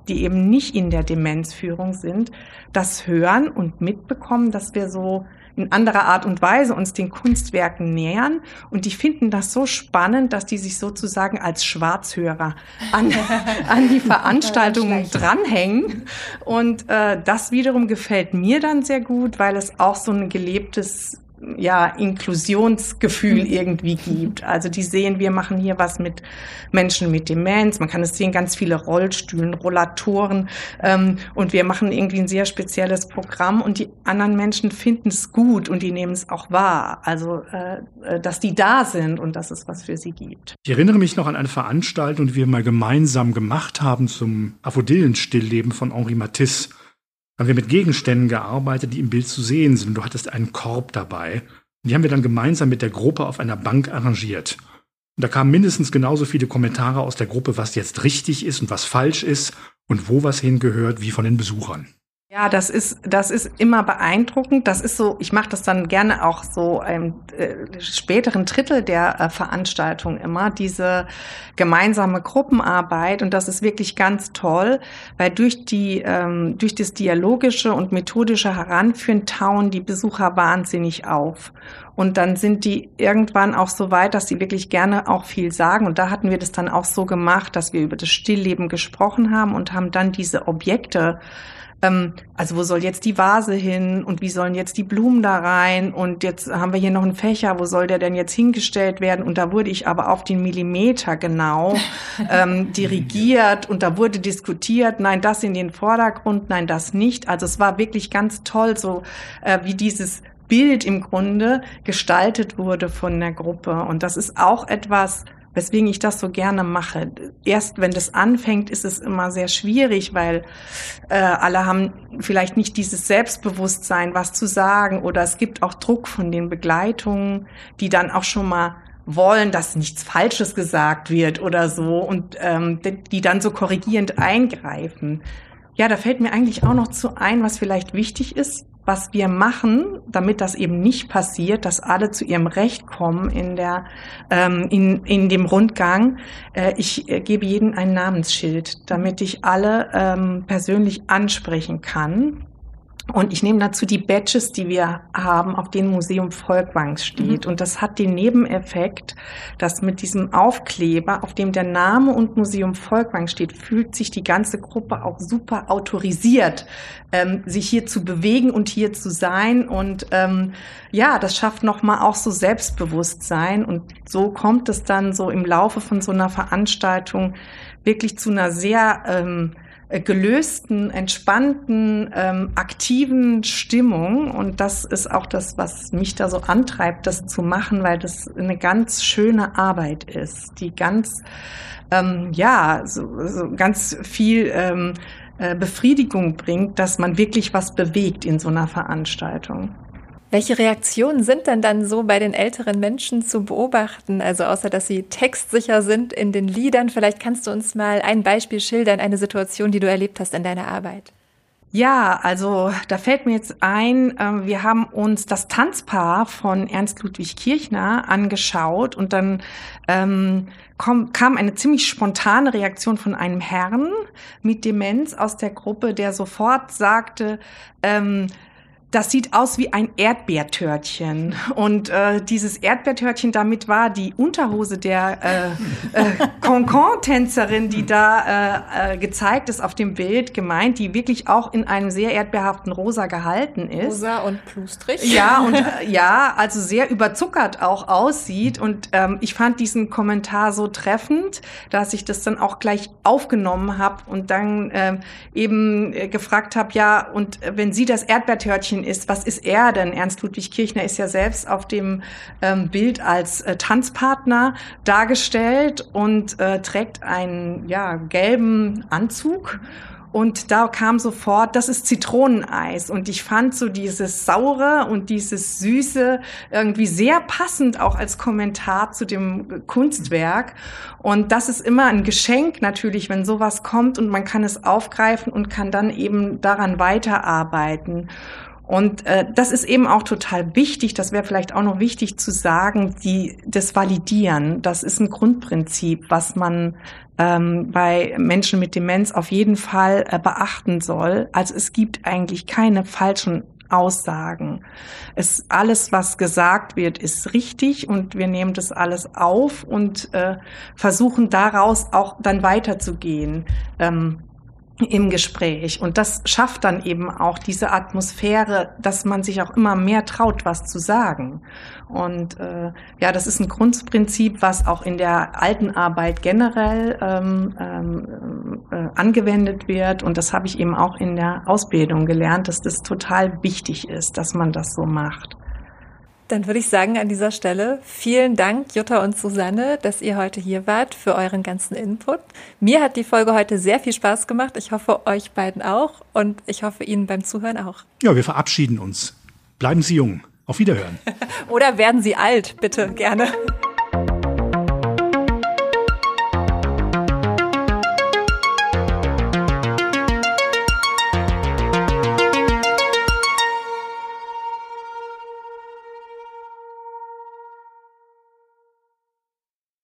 die eben nicht in der Demenzführung sind, das hören und mitbekommen, dass wir so in anderer Art und Weise uns den Kunstwerken nähern. Und die finden das so spannend, dass die sich sozusagen als Schwarzhörer an, an die Veranstaltungen dranhängen. Und äh, das wiederum gefällt mir dann sehr gut, weil es auch so ein gelebtes ja, Inklusionsgefühl mhm. irgendwie gibt. Also die sehen, wir machen hier was mit Menschen mit Demenz. Man kann es sehen, ganz viele Rollstühlen, Rollatoren. Ähm, und wir machen irgendwie ein sehr spezielles Programm und die anderen Menschen finden es gut und die nehmen es auch wahr. Also, äh, äh, dass die da sind und dass es was für sie gibt. Ich erinnere mich noch an eine Veranstaltung, die wir mal gemeinsam gemacht haben zum Aphodillenstillleben von Henri Matisse haben wir mit Gegenständen gearbeitet, die im Bild zu sehen sind. Du hattest einen Korb dabei. Die haben wir dann gemeinsam mit der Gruppe auf einer Bank arrangiert. Und da kamen mindestens genauso viele Kommentare aus der Gruppe, was jetzt richtig ist und was falsch ist und wo was hingehört, wie von den Besuchern. Ja, das ist das ist immer beeindruckend. Das ist so, ich mache das dann gerne auch so im äh, späteren Drittel der äh, Veranstaltung immer diese gemeinsame Gruppenarbeit und das ist wirklich ganz toll, weil durch die ähm, durch das dialogische und methodische Heranführen tauen die Besucher wahnsinnig auf. Und dann sind die irgendwann auch so weit, dass sie wirklich gerne auch viel sagen. Und da hatten wir das dann auch so gemacht, dass wir über das Stillleben gesprochen haben und haben dann diese Objekte ähm, also wo soll jetzt die Vase hin und wie sollen jetzt die Blumen da rein und jetzt haben wir hier noch einen Fächer, wo soll der denn jetzt hingestellt werden? Und da wurde ich aber auf den Millimeter genau ähm, dirigiert und da wurde diskutiert, nein, das in den Vordergrund, nein, das nicht. Also es war wirklich ganz toll, so äh, wie dieses Bild im Grunde gestaltet wurde von der Gruppe. Und das ist auch etwas, weswegen ich das so gerne mache. Erst wenn das anfängt, ist es immer sehr schwierig, weil äh, alle haben vielleicht nicht dieses Selbstbewusstsein, was zu sagen, oder es gibt auch Druck von den Begleitungen, die dann auch schon mal wollen, dass nichts Falsches gesagt wird oder so und ähm, die dann so korrigierend eingreifen. Ja, da fällt mir eigentlich auch noch zu ein, was vielleicht wichtig ist, was wir machen, damit das eben nicht passiert, dass alle zu ihrem Recht kommen in der ähm, in, in dem Rundgang. Äh, ich äh, gebe jedem ein Namensschild, damit ich alle ähm, persönlich ansprechen kann. Und ich nehme dazu die Badges, die wir haben, auf denen Museum Volkwang steht. Mhm. Und das hat den Nebeneffekt, dass mit diesem Aufkleber, auf dem der Name und Museum Volkwang steht, fühlt sich die ganze Gruppe auch super autorisiert, ähm, sich hier zu bewegen und hier zu sein. Und ähm, ja, das schafft nochmal auch so Selbstbewusstsein. Und so kommt es dann so im Laufe von so einer Veranstaltung wirklich zu einer sehr ähm, äh, gelösten, entspannten, ähm, aktiven Stimmung. Und das ist auch das, was mich da so antreibt, das zu machen, weil das eine ganz schöne Arbeit ist, die ganz, ähm, ja, so, so ganz viel ähm, äh, Befriedigung bringt, dass man wirklich was bewegt in so einer Veranstaltung. Welche Reaktionen sind denn dann so bei den älteren Menschen zu beobachten? Also außer dass sie textsicher sind in den Liedern, vielleicht kannst du uns mal ein Beispiel schildern, eine Situation, die du erlebt hast in deiner Arbeit. Ja, also da fällt mir jetzt ein, äh, wir haben uns das Tanzpaar von Ernst Ludwig Kirchner angeschaut und dann ähm, kom kam eine ziemlich spontane Reaktion von einem Herrn mit Demenz aus der Gruppe, der sofort sagte, ähm, das sieht aus wie ein Erdbeertörtchen. Und äh, dieses Erdbeertörtchen, damit war die Unterhose der äh, äh, Concon-Tänzerin, die da äh, äh, gezeigt ist auf dem Bild, gemeint, die wirklich auch in einem sehr erdbeerhaften Rosa gehalten ist. Rosa und plustrig. Ja, und äh, ja, also sehr überzuckert auch aussieht. Und ähm, ich fand diesen Kommentar so treffend, dass ich das dann auch gleich aufgenommen habe und dann äh, eben äh, gefragt habe, ja, und wenn Sie das Erdbeertörtchen Mädchen ist, was ist er denn? Ernst Ludwig Kirchner ist ja selbst auf dem ähm, Bild als äh, Tanzpartner dargestellt und äh, trägt einen ja, gelben Anzug. Und da kam sofort, das ist Zitroneneis. Und ich fand so dieses Saure und dieses Süße irgendwie sehr passend auch als Kommentar zu dem Kunstwerk. Und das ist immer ein Geschenk natürlich, wenn sowas kommt und man kann es aufgreifen und kann dann eben daran weiterarbeiten. Und äh, das ist eben auch total wichtig, das wäre vielleicht auch noch wichtig zu sagen, die, das Validieren, das ist ein Grundprinzip, was man ähm, bei Menschen mit Demenz auf jeden Fall äh, beachten soll. Also es gibt eigentlich keine falschen Aussagen. Es, alles, was gesagt wird, ist richtig und wir nehmen das alles auf und äh, versuchen daraus auch dann weiterzugehen. Ähm, im Gespräch. Und das schafft dann eben auch diese Atmosphäre, dass man sich auch immer mehr traut, was zu sagen. Und äh, ja, das ist ein Grundprinzip, was auch in der alten Arbeit generell ähm, ähm, äh, angewendet wird. Und das habe ich eben auch in der Ausbildung gelernt, dass das total wichtig ist, dass man das so macht. Dann würde ich sagen an dieser Stelle vielen Dank, Jutta und Susanne, dass ihr heute hier wart für euren ganzen Input. Mir hat die Folge heute sehr viel Spaß gemacht. Ich hoffe, euch beiden auch und ich hoffe, Ihnen beim Zuhören auch. Ja, wir verabschieden uns. Bleiben Sie jung. Auf Wiederhören. Oder werden Sie alt, bitte, gerne.